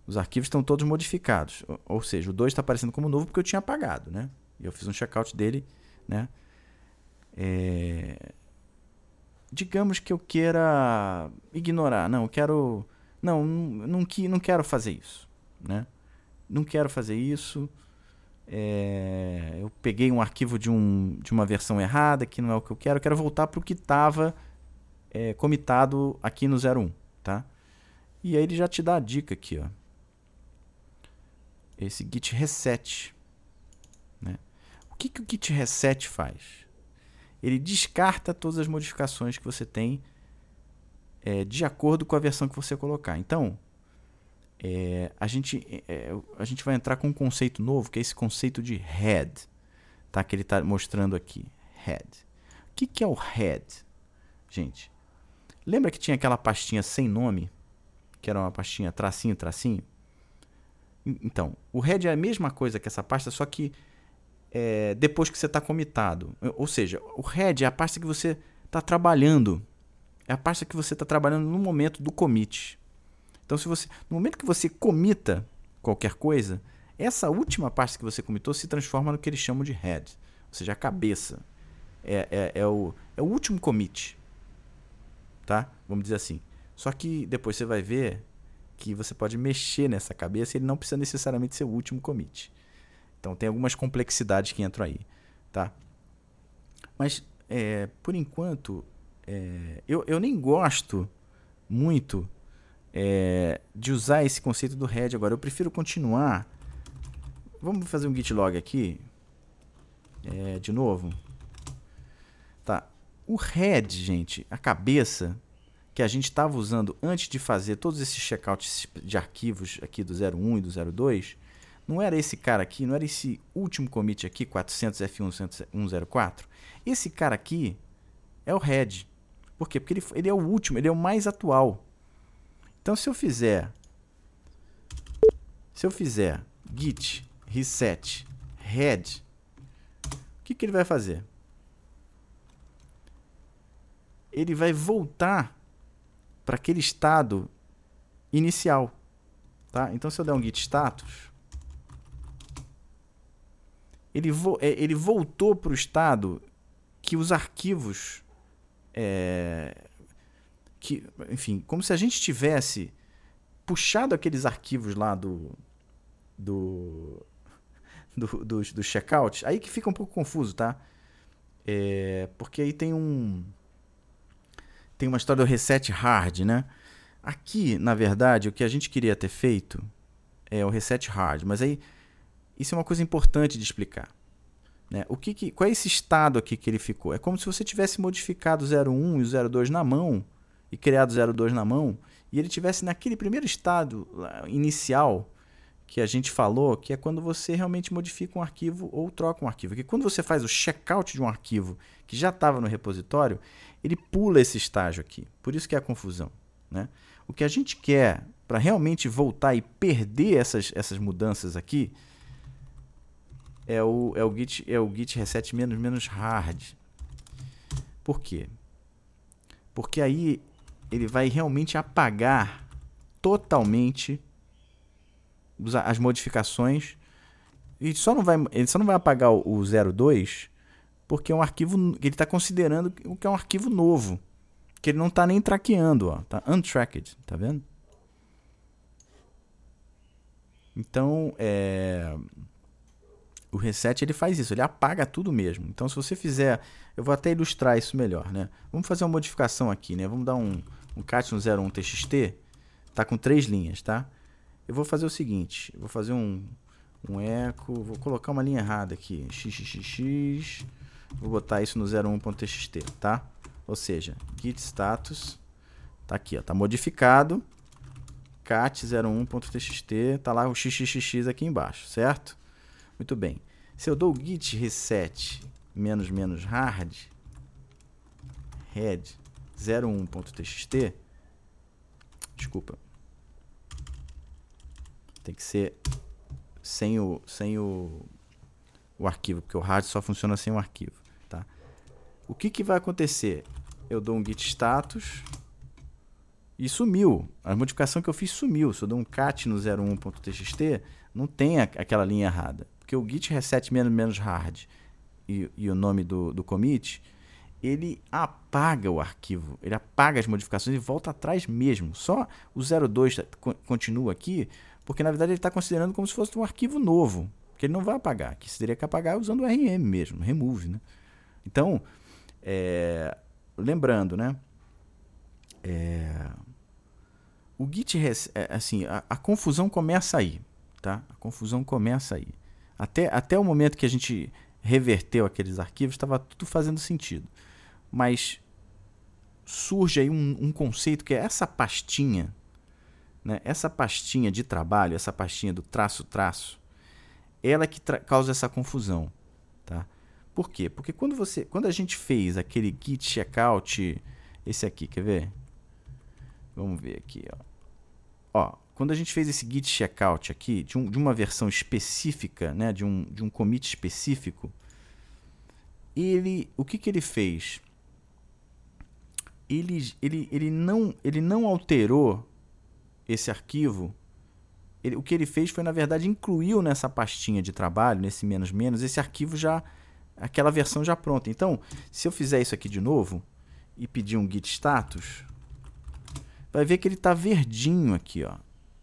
Os arquivos estão todos modificados, ou, seja, o 2 está aparecendo como novo porque eu tinha apagado, né? E eu fiz um checkout dele, né? É... Digamos que eu queira ignorar, não, eu quero, não, não, não, não quero fazer isso, né? Não quero fazer isso. É... eu peguei um arquivo de, um, de uma versão errada que não é o que eu quero, eu quero voltar para o que estava é, comitado aqui no 01, tá? E aí ele já te dá a dica aqui, ó. Esse git reset, né? O que, que o git reset faz? Ele descarta todas as modificações que você tem é, de acordo com a versão que você colocar. Então, é, a, gente, é, a gente vai entrar com um conceito novo, que é esse conceito de head, tá? que ele está mostrando aqui. Head. O que, que é o head? Gente, Lembra que tinha aquela pastinha sem nome? Que era uma pastinha tracinho, tracinho? Então, o head é a mesma coisa que essa pasta, só que é, depois que você está comitado. Ou seja, o head é a pasta que você está trabalhando. É a pasta que você está trabalhando no momento do commit. Então, se você, no momento que você comita qualquer coisa, essa última pasta que você comitou se transforma no que eles chamam de head, ou seja, a cabeça. É, é, é, o, é o último commit tá? Vamos dizer assim. Só que depois você vai ver que você pode mexer nessa cabeça e ele não precisa necessariamente ser o último commit. Então tem algumas complexidades que entram aí, tá? Mas é, por enquanto é, eu, eu nem gosto muito é, de usar esse conceito do head agora. Eu prefiro continuar. Vamos fazer um git log aqui. É, de novo. Tá. O head, gente, a cabeça que a gente estava usando antes de fazer todos esses checkouts de arquivos aqui do 01 e do 02, não era esse cara aqui, não era esse último commit aqui, 400F104. Esse cara aqui é o head. Por quê? Porque ele, ele é o último, ele é o mais atual. Então se eu fizer se eu fizer git reset head, o que, que ele vai fazer? Ele vai voltar para aquele estado inicial. Tá? Então, se eu der um git status, ele, vo é, ele voltou para o estado que os arquivos. É, que, enfim, como se a gente tivesse puxado aqueles arquivos lá do. do. do, do, do checkout. Aí que fica um pouco confuso, tá? É, porque aí tem um. Tem uma história do reset hard, né? Aqui, na verdade, o que a gente queria ter feito é o reset hard, mas aí isso é uma coisa importante de explicar. Né? O que, que qual é esse estado aqui que ele ficou? É como se você tivesse modificado o 01 e o 02 na mão e criado o 02 na mão e ele tivesse naquele primeiro estado inicial que a gente falou, que é quando você realmente modifica um arquivo ou troca um arquivo. Que quando você faz o checkout de um arquivo que já estava no repositório, ele pula esse estágio aqui. Por isso que é a confusão. Né? O que a gente quer para realmente voltar e perder essas, essas mudanças aqui é o, é o, git, é o git reset menos menos hard. Por quê? Porque aí ele vai realmente apagar totalmente as modificações e só não vai ele só não vai apagar o 02 porque é um arquivo ele está considerando que é um arquivo novo que ele não está nem traqueando ó tá untracked tá vendo então é o reset ele faz isso, ele apaga tudo mesmo. Então se você fizer, eu vou até ilustrar isso melhor, né? Vamos fazer uma modificação aqui, né? Vamos dar um, um cat 01 txt, tá com três linhas, tá? Eu vou fazer o seguinte, eu vou fazer um, um eco, vou colocar uma linha errada aqui, xxx, vou botar isso no 01.txt, tá? Ou seja, git status, tá aqui, ó, tá modificado, cat01.txt, tá lá o xxx aqui embaixo, certo? Muito bem. Se eu dou git reset menos menos hard head 01.txt desculpa tem que ser sem o sem o, o arquivo porque o hard só funciona sem o arquivo tá? O que que vai acontecer? Eu dou um git status e sumiu. A modificação que eu fiz sumiu. Se eu dou um cat no 01.txt não tem aquela linha errada. Porque o git reset menos menos hard e, e o nome do, do commit, ele apaga o arquivo, ele apaga as modificações e volta atrás mesmo. Só o 02 continua aqui, porque na verdade ele está considerando como se fosse um arquivo novo, que ele não vai apagar, que teria que apagar usando o RM mesmo, remove, né? Então, é, lembrando, né? É, o git, é, assim, a, a confusão começa aí, tá? A confusão começa aí. Até, até o momento que a gente reverteu aqueles arquivos, estava tudo fazendo sentido. Mas surge aí um, um conceito que é essa pastinha, né? essa pastinha de trabalho, essa pastinha do traço-traço, ela que causa essa confusão. Tá? Por quê? Porque quando, você, quando a gente fez aquele git checkout, esse aqui, quer ver? Vamos ver aqui. Ó. Ó, quando a gente fez esse git checkout aqui, de, um, de uma versão específica, né, de, um, de um commit específico, ele, o que, que ele fez? Ele, ele, ele, não, ele não alterou esse arquivo. Ele, o que ele fez foi, na verdade, incluiu nessa pastinha de trabalho, nesse menos menos, esse arquivo já, aquela versão já pronta. Então, se eu fizer isso aqui de novo e pedir um git status, vai ver que ele está verdinho aqui, ó.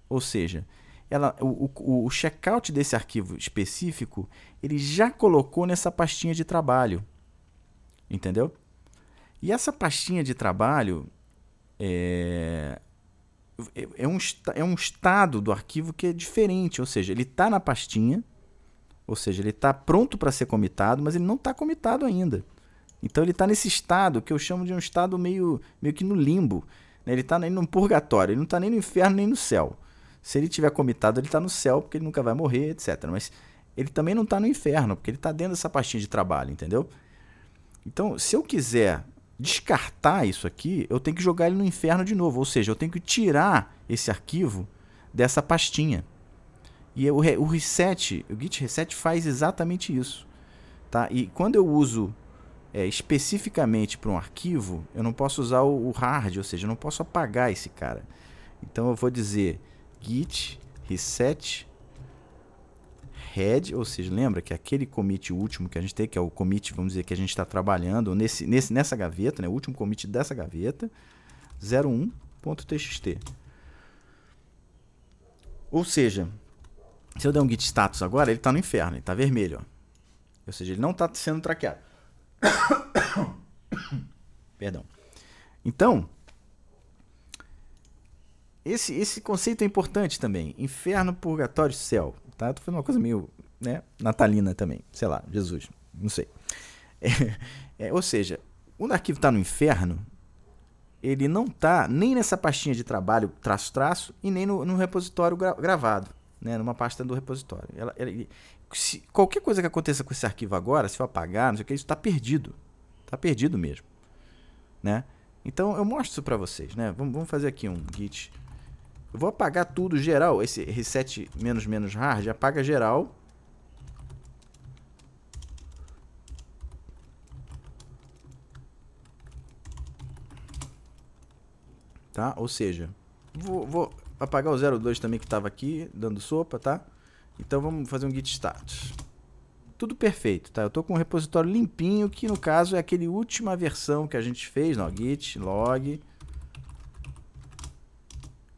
Ou seja, ela, o, o, o checkout desse arquivo específico ele já colocou nessa pastinha de trabalho. Entendeu? E essa pastinha de trabalho é, é, um, é um estado do arquivo que é diferente. Ou seja, ele está na pastinha, ou seja, ele está pronto para ser comitado, mas ele não está comitado ainda. Então ele está nesse estado que eu chamo de um estado meio, meio que no limbo. Né? Ele está no purgatório, ele não está nem no inferno nem no céu. Se ele tiver comitado, ele está no céu, porque ele nunca vai morrer, etc. Mas ele também não está no inferno, porque ele está dentro dessa pastinha de trabalho, entendeu? Então, se eu quiser descartar isso aqui, eu tenho que jogar ele no inferno de novo. Ou seja, eu tenho que tirar esse arquivo dessa pastinha. E o, o reset, o git reset faz exatamente isso. Tá? E quando eu uso é, especificamente para um arquivo, eu não posso usar o, o, hard, ou seja, eu não posso apagar esse cara. Então eu vou dizer git reset head, ou seja, lembra que aquele commit último que a gente tem, que é o commit, vamos dizer, que a gente está trabalhando nesse, nesse, nessa gaveta, né, o último commit dessa gaveta, 01.txt. Ou seja, se eu der um git status agora, ele está no inferno, ele está vermelho. Ó. Ou seja, ele não está sendo traqueado. Perdão. Então, esse, esse conceito é importante também. Inferno, purgatório, céu. Tá? Tô fazendo uma coisa meio né, natalina também. Sei lá, Jesus. Não sei. É, é, ou seja, quando o arquivo está no inferno, ele não está nem nessa pastinha de trabalho traço-traço e nem no, no repositório gra gravado, né, numa pasta do repositório. Ela, ela, se, qualquer coisa que aconteça com esse arquivo agora, se eu apagar, não sei o que, isso está perdido. Está perdido mesmo. Né? Então eu mostro isso para vocês. Né? Vamos, vamos fazer aqui um git. Eu vou apagar tudo geral. Esse reset menos menos hard apaga geral. Tá? Ou seja, vou, vou apagar o 02 também que estava aqui dando sopa, tá? Então vamos fazer um git status. Tudo perfeito, tá? Eu estou com um repositório limpinho, que no caso é aquele última versão que a gente fez, no git log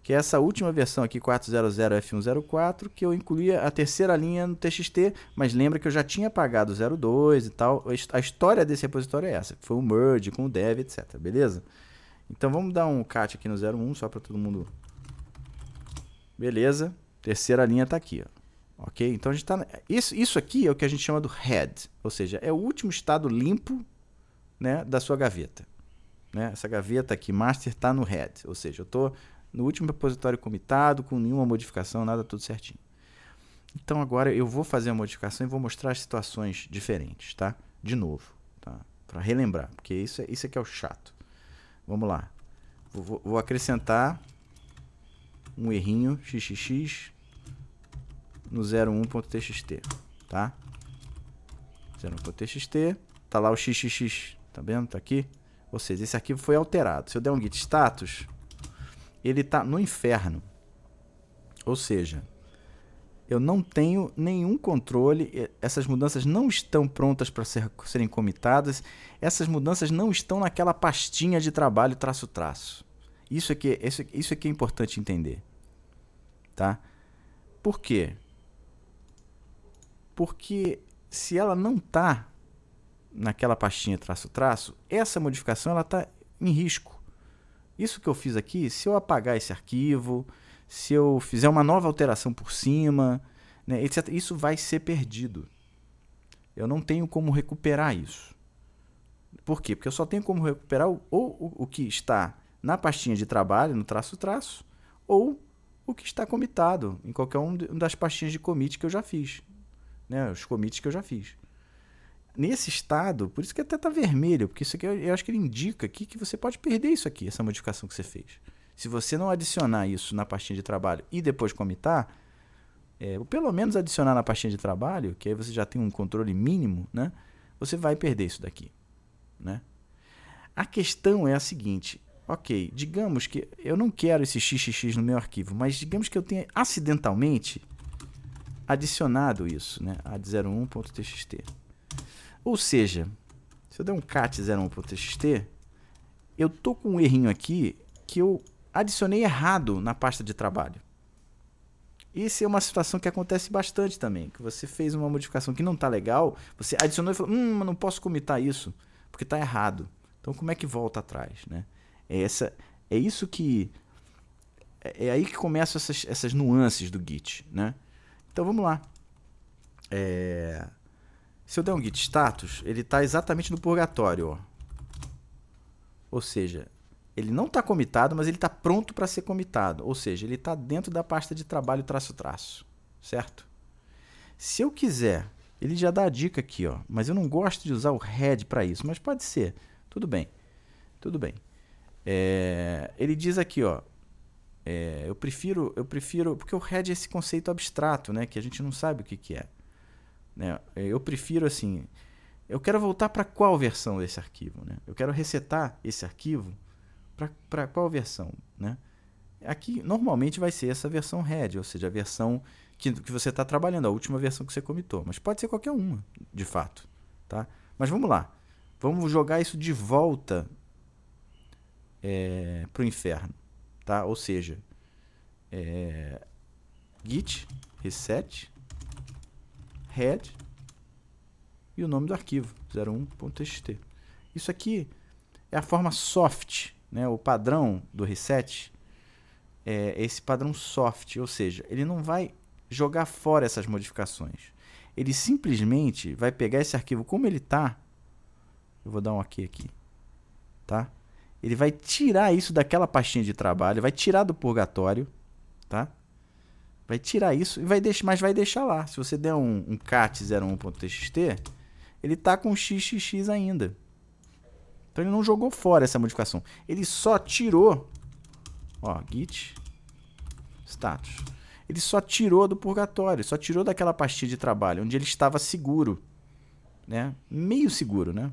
que é essa última versão aqui 400F104, que eu incluía a terceira linha no TXT, mas lembra que eu já tinha apagado o 02 e tal. A história desse repositório é essa, foi um merge com o dev, etc, beleza? Então vamos dar um cat aqui no 01 só para todo mundo. Beleza? Terceira linha está aqui, ó. Ok? Então a gente tá. Isso, isso aqui é o que a gente chama do head, ou seja, é o último estado limpo né, da sua gaveta. Né? Essa gaveta aqui, master, está no head, ou seja, eu estou no último repositório comitado, com nenhuma modificação, nada tudo certinho. Então agora eu vou fazer a modificação e vou mostrar as situações diferentes, tá? De novo, tá? Para relembrar, porque isso é, isso é é o chato. Vamos lá. Vou, vou acrescentar um errinho xxx no 01.txt, tá? 01.txt, tá lá o xxx, tá vendo? Tá aqui. Ou seja, esse arquivo foi alterado. Se eu der um git status, ele está no inferno. Ou seja, eu não tenho nenhum controle, essas mudanças não estão prontas para ser, serem comitadas, essas mudanças não estão naquela pastinha de trabalho traço-traço. Isso é que, isso, isso é que é importante entender. Tá? Por quê? Porque se ela não está naquela pastinha traço-traço, essa modificação ela está em risco. Isso que eu fiz aqui, se eu apagar esse arquivo, se eu fizer uma nova alteração por cima, né, etc., isso vai ser perdido. Eu não tenho como recuperar isso. Por quê? Porque eu só tenho como recuperar o, ou o, que está na pastinha de trabalho, no traço-traço, ou o que está comitado em qualquer uma das pastinhas de commit que eu já fiz. Né, os commits que eu já fiz nesse estado, por isso que até tá vermelho, porque isso aqui eu, acho que ele indica aqui que você pode perder isso aqui, essa modificação que você fez. Se você não adicionar isso na pastinha de trabalho e depois comitar, é, ou pelo menos adicionar na pastinha de trabalho, que aí você já tem um controle mínimo, né? Você vai perder isso daqui, né? A questão é a seguinte, ok, digamos que eu não quero esse xxx no meu arquivo, mas digamos que eu tenha acidentalmente adicionado isso, né? ad01.txt. Ou seja, se eu der um cat 01.txt, eu tô com um errinho aqui que eu adicionei errado na pasta de trabalho. Isso é uma situação que acontece bastante também, que você fez uma modificação que não está legal, você adicionou e falou, hum, não posso comitar isso, porque está errado. Então como é que volta atrás, né? É, essa, é isso que... É, é aí que começam essas, essas nuances do Git, né? Então vamos lá. É... Se eu der um git status, ele está exatamente no purgatório. Ó. Ou seja, ele não está comitado, mas ele está pronto para ser comitado. Ou seja, ele está dentro da pasta de trabalho traço-traço. Certo? Se eu quiser, ele já dá a dica aqui, ó, mas eu não gosto de usar o head para isso, mas pode ser. Tudo bem. Tudo bem. É, ele diz aqui, ó, É, eu prefiro, eu prefiro, porque o head é esse conceito abstrato, né, que a gente não sabe o que, que é. Né? Eu prefiro assim, eu quero voltar para qual versão desse arquivo, né? Eu quero resetar esse arquivo para qual versão, né? Aqui normalmente vai ser essa versão head, ou seja, a versão que, que você está trabalhando, a última versão que você comitou, mas pode ser qualquer uma, de fato, tá? Mas vamos lá, vamos jogar isso de volta é, para o inferno tá? Ou seja, é, git reset head e o nome do arquivo 01.txt. Isso aqui é a forma soft, né? O padrão do reset é esse padrão soft, ou seja, ele não vai jogar fora essas modificações. Ele simplesmente vai pegar esse arquivo como ele está. Eu vou dar um OK aqui, tá? Ele vai tirar isso daquela pastinha de trabalho, vai tirar do purgatório, tá? Vai tirar isso e vai deixar, mas vai deixar lá. Se você der um, um cat01.txt, ele tá com xxx ainda. Então ele não jogou fora essa modificação. Ele só tirou, ó, git status. Ele só tirou do purgatório, só tirou daquela pastinha de trabalho onde ele estava seguro, né? Meio seguro, né?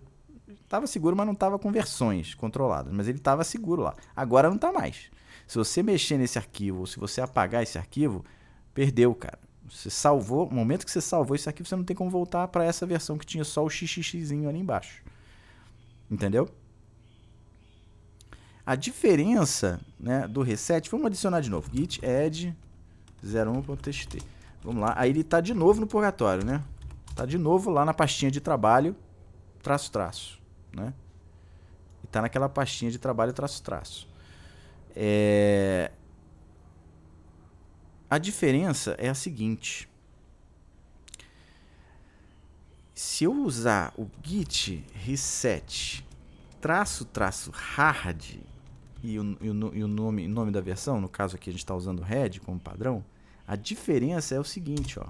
Estava seguro, mas não estava com versões controladas. Mas ele estava seguro lá. Agora não está mais. Se você mexer nesse arquivo, ou se você apagar esse arquivo, perdeu, cara. Você salvou, no momento que você salvou esse arquivo, você não tem como voltar para essa versão que tinha só o xxzinho ali embaixo. Entendeu? A diferença né, do reset, vamos adicionar de novo. git add 01.txt. Vamos lá. Aí ele está de novo no purgatório, né? Está de novo lá na pastinha de trabalho, traço, traço né? E tá naquela pastinha de trabalho traço-traço. É... A diferença é a seguinte. Se eu usar o git reset traço traço hard e o, e o, e o nome, nome da versão, no caso aqui a gente está usando red como padrão, a diferença é o seguinte, ó.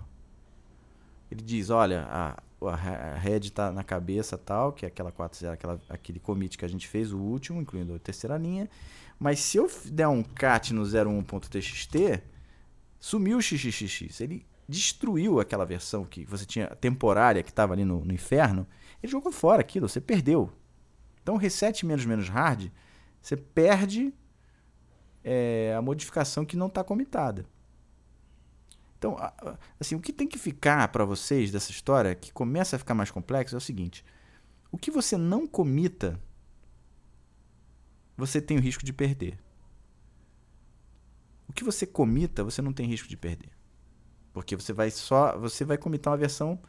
Ele diz, olha, a, a head está na cabeça tal, que é aquela 4.0, aquela, aquele commit que a gente fez, o último, incluindo a terceira linha. Mas se eu der um cat no 01.txt, sumiu o xxx. Ele destruiu aquela versão que você tinha temporária que estava ali no, no, inferno. Ele jogou fora aquilo, você perdeu. Então, reset menos menos hard, você perde é, a modificação que não está comitada. Então, assim, o que tem que ficar para vocês dessa história, que começa a ficar mais complexo, é o seguinte: o que você não comita, você tem o risco de perder. O que você comita, você não tem risco de perder. Porque você vai só, você vai comitar uma versão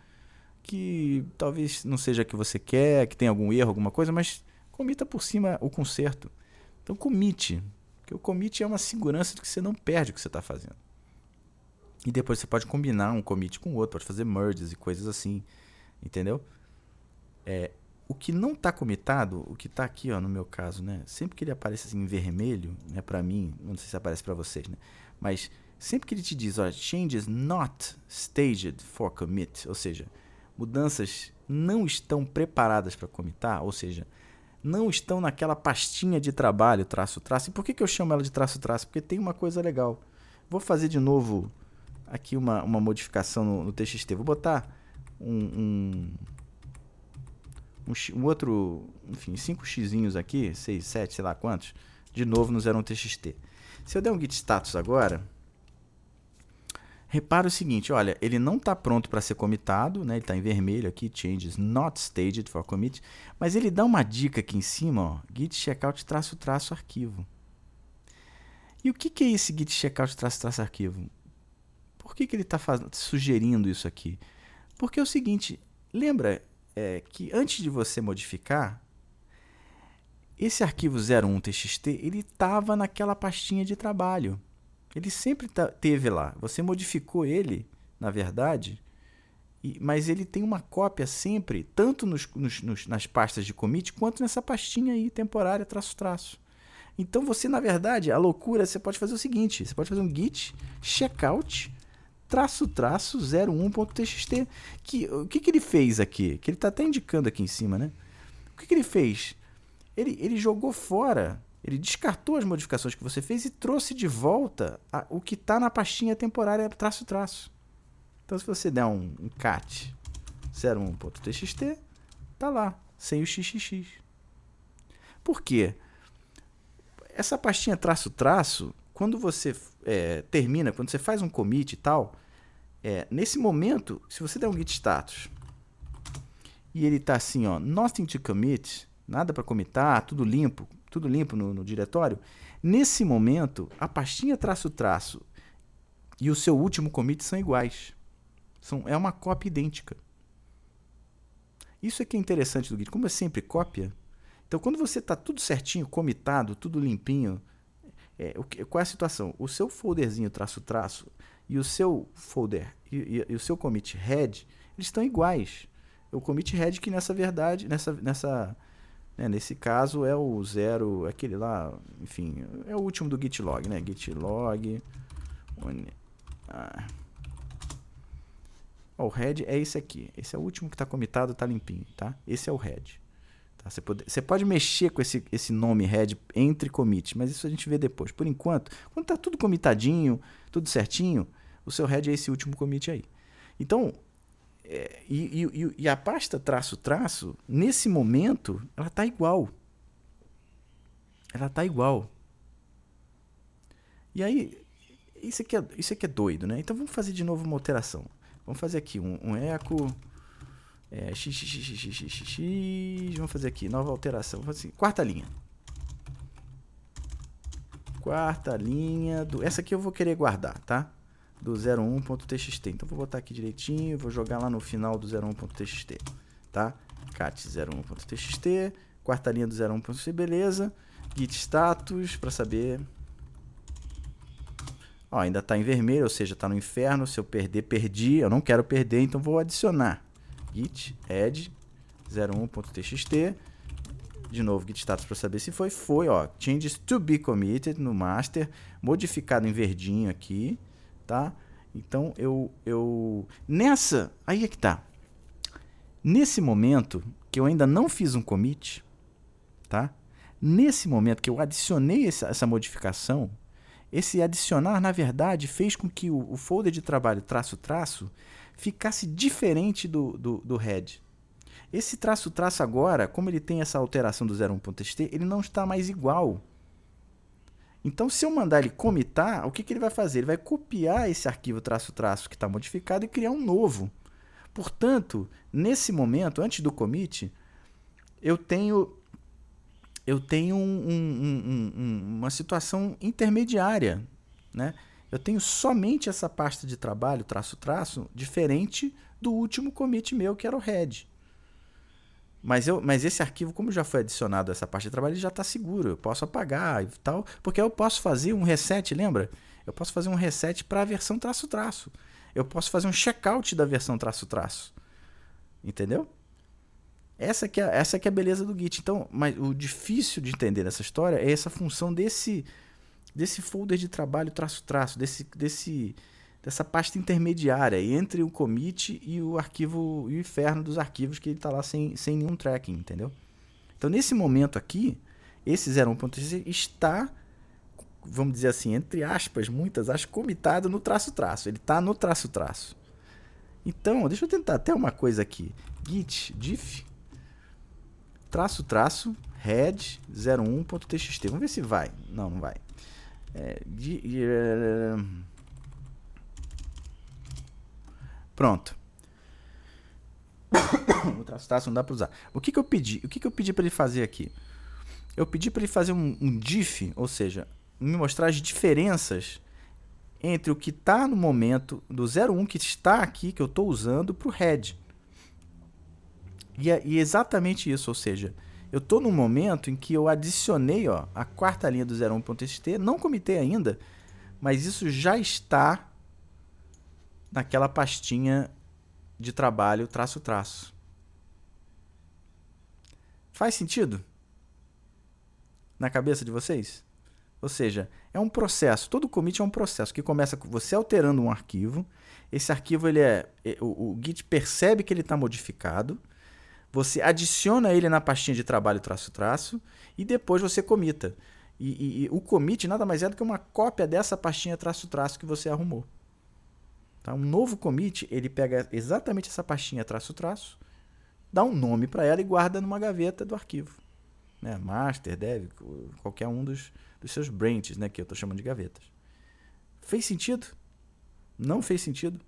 que talvez não seja a que você quer, que tem algum erro, alguma coisa, mas comita por cima o conserto. Então comite, porque o commit é uma segurança de que você não perde o que você está fazendo. E depois você pode combinar um commit com o outro, pode fazer merges e coisas assim, entendeu? É, o que não está comitado, o que está aqui, ó, no meu caso, né? Sempre que ele aparece assim em vermelho, né, para mim, não sei se aparece para vocês, né? Mas sempre que ele te diz, ó, changes not staged for commit, ou seja, mudanças não estão preparadas para comitar, ou seja, não estão naquela pastinha de trabalho, traço, traço. E por que, que eu chamo ela de traço, traço? Porque tem uma coisa legal. Vou fazer de novo aqui uma, uma modificação no, no TXT. Vou botar um, um, um, um outro, enfim, 5 xzinhos aqui, 6, 7, sei lá quantos, de novo no 01 TXT. Se eu der um git status agora, repara o seguinte, olha, ele não está pronto para ser comitado, né? ele está em vermelho aqui, changes not staged for commit, mas ele dá uma dica aqui em cima, ó, git checkout traço traço arquivo. E o que, que é esse git checkout traço traço arquivo? Por que, que ele está sugerindo isso aqui? Porque é o seguinte, lembra é, que antes de você modificar, esse arquivo 01txt ele estava naquela pastinha de trabalho. Ele sempre teve lá. Você modificou ele, na verdade, e, mas ele tem uma cópia sempre, tanto nos, nos, nos, nas pastas de commit, quanto nessa pastinha aí, temporária, traço, traço. Então você, na verdade, a loucura, você pode fazer o seguinte: você pode fazer um git checkout traço traço 01.txt. Que, o que, que ele fez aqui? Que ele está até indicando aqui em cima, né? O que, que ele fez? Ele, ele jogou fora Ele descartou as modificações que você fez e trouxe de volta a, o que está na pastinha temporária traço traço. Então, se você der um, um cat 01.txt, tá lá, sem o xxx. Por quê? Essa pastinha traço traço, quando você é, termina, quando você faz um commit e tal, é, nesse momento, se você der um git status e ele tá assim, ó, nothing to commit, nada para comitar, tudo limpo, tudo limpo no, no diretório, nesse momento, a pastinha traço-traço e o seu último commit são iguais. São, é uma cópia idêntica. Isso é que é interessante do Git. Como é sempre cópia, então quando você está tudo certinho, comitado, tudo limpinho, é, o que, qual é a situação? O seu folderzinho traço-traço e o seu folder e, e, e, o seu commit head, eles estão iguais. O commit head que nessa verdade, nessa, nessa né? Nesse caso é o zero, aquele lá, enfim, é o último do git log, né? Git log. Ah. o head é esse aqui. Esse é o último que está comitado, está limpinho, tá? Esse é o head. Tá? Você, pode, você pode mexer com esse, esse nome head entre commits, mas isso a gente vê depois. Por enquanto, quando está tudo comitadinho, tudo certinho, o seu head é esse último commit aí. Então, é, e, e, e, a pasta traço-traço, nesse momento, ela está igual. Ela está igual. E aí, isso aqui, é, isso aqui é doido, né? Então vamos fazer de novo uma alteração. Vamos fazer aqui um, um eco. É, x, x, x, x, x, x, x, Vamos fazer aqui, nova alteração. Vamos assim, quarta linha. Quarta linha. Do, essa aqui eu vou querer guardar, tá? do 01.txt. Então vou botar aqui direitinho, vou jogar lá no final do 01.txt, tá? cat 01.txt, quarta linha do 01.txt, beleza. Git status para saber. Ó, ainda está em vermelho, ou seja, está no inferno. Se eu perder, perdi. Eu não quero perder, então vou adicionar. Git add 01.txt. De novo, git status para saber se foi. Foi, ó. Changes to be committed no master. Modificado em verdinho aqui tá? Então eu eu nessa, aí é que tá. Nesse momento que eu ainda não fiz um commit, tá? Nesse momento que eu adicionei essa, essa modificação, esse adicionar, na verdade, fez com que o, o folder de trabalho traço-traço ficasse diferente do, do, do head. Esse traço-traço agora, como ele tem essa alteração do 01.txt, ele não está mais igual então, se eu mandar ele comitar, o que, que ele vai fazer? Ele vai copiar esse arquivo traço-traço que está modificado e criar um novo. Portanto, nesse momento, antes do commit, eu tenho, eu tenho um, um, um, uma situação intermediária. Né? Eu tenho somente essa pasta de trabalho, traço-traço, diferente do último commit meu, que era o head. Mas, eu, mas esse arquivo, como já foi adicionado a essa parte de trabalho, ele já está seguro. Eu posso apagar e tal. Porque eu posso fazer um reset, lembra? Eu posso fazer um reset para a versão traço-traço. Eu posso fazer um checkout da versão traço-traço. Entendeu? Essa que, é, essa que é a beleza do Git. Então, mas o difícil de entender nessa história é essa função desse, desse folder de trabalho traço-traço, desse, desse, dessa pasta intermediária entre o commit e o arquivo e o inferno dos arquivos que ele está lá sem, sem nenhum tracking, entendeu? Então nesse momento aqui, esse 01.6 está, vamos dizer assim, entre aspas, muitas aspas, comitado no traço-traço. Ele está no traço-traço. Então, deixa eu tentar até uma coisa aqui. git diff traço-traço head 01.txt. Vamos ver se vai. Não, não vai. É, de, Pronto. o traço não dá para usar. O que, que eu pedi? O que, que eu pedi para ele fazer aqui? Eu pedi para ele fazer um, um diff, ou seja, me mostrar as diferenças entre o que está no momento do 01 que está aqui, que eu estou usando, para o head. E é, e é exatamente isso, ou seja, eu estou no momento em que eu adicionei ó, a quarta linha do 01.txt, não comitei ainda, mas isso já está naquela pastinha de trabalho traço-traço. Faz sentido? Na cabeça de vocês? Ou seja, é um processo, todo commit é um processo que começa com você alterando um arquivo. Esse arquivo ele é, é o, o Git percebe que ele está modificado. Você adiciona ele na pastinha de trabalho traço traço e depois você comita. E, e, e, o commit nada mais é do que uma cópia dessa pastinha traço-traço que você arrumou. Tá? Um novo commit, ele pega exatamente essa pastinha traço-traço, dá um nome para ela e guarda numa gaveta do arquivo. Né? Master, dev, qualquer um dos, dos seus branches, né? que eu estou chamando de gavetas. Fez sentido? Não fez sentido?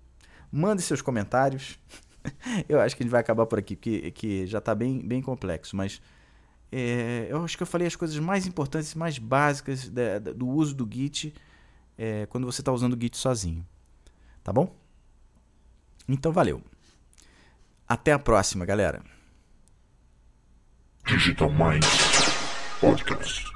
Mande seus comentários. eu acho que a gente vai acabar por aqui, porque que já está bem, bem complexo, mas é, eu acho que eu falei as coisas mais importantes, mais básicas da, da, do uso do Git é, quando você está usando o Git sozinho. Tá bom? Então valeu. Até a próxima, galera. Digital Podcast.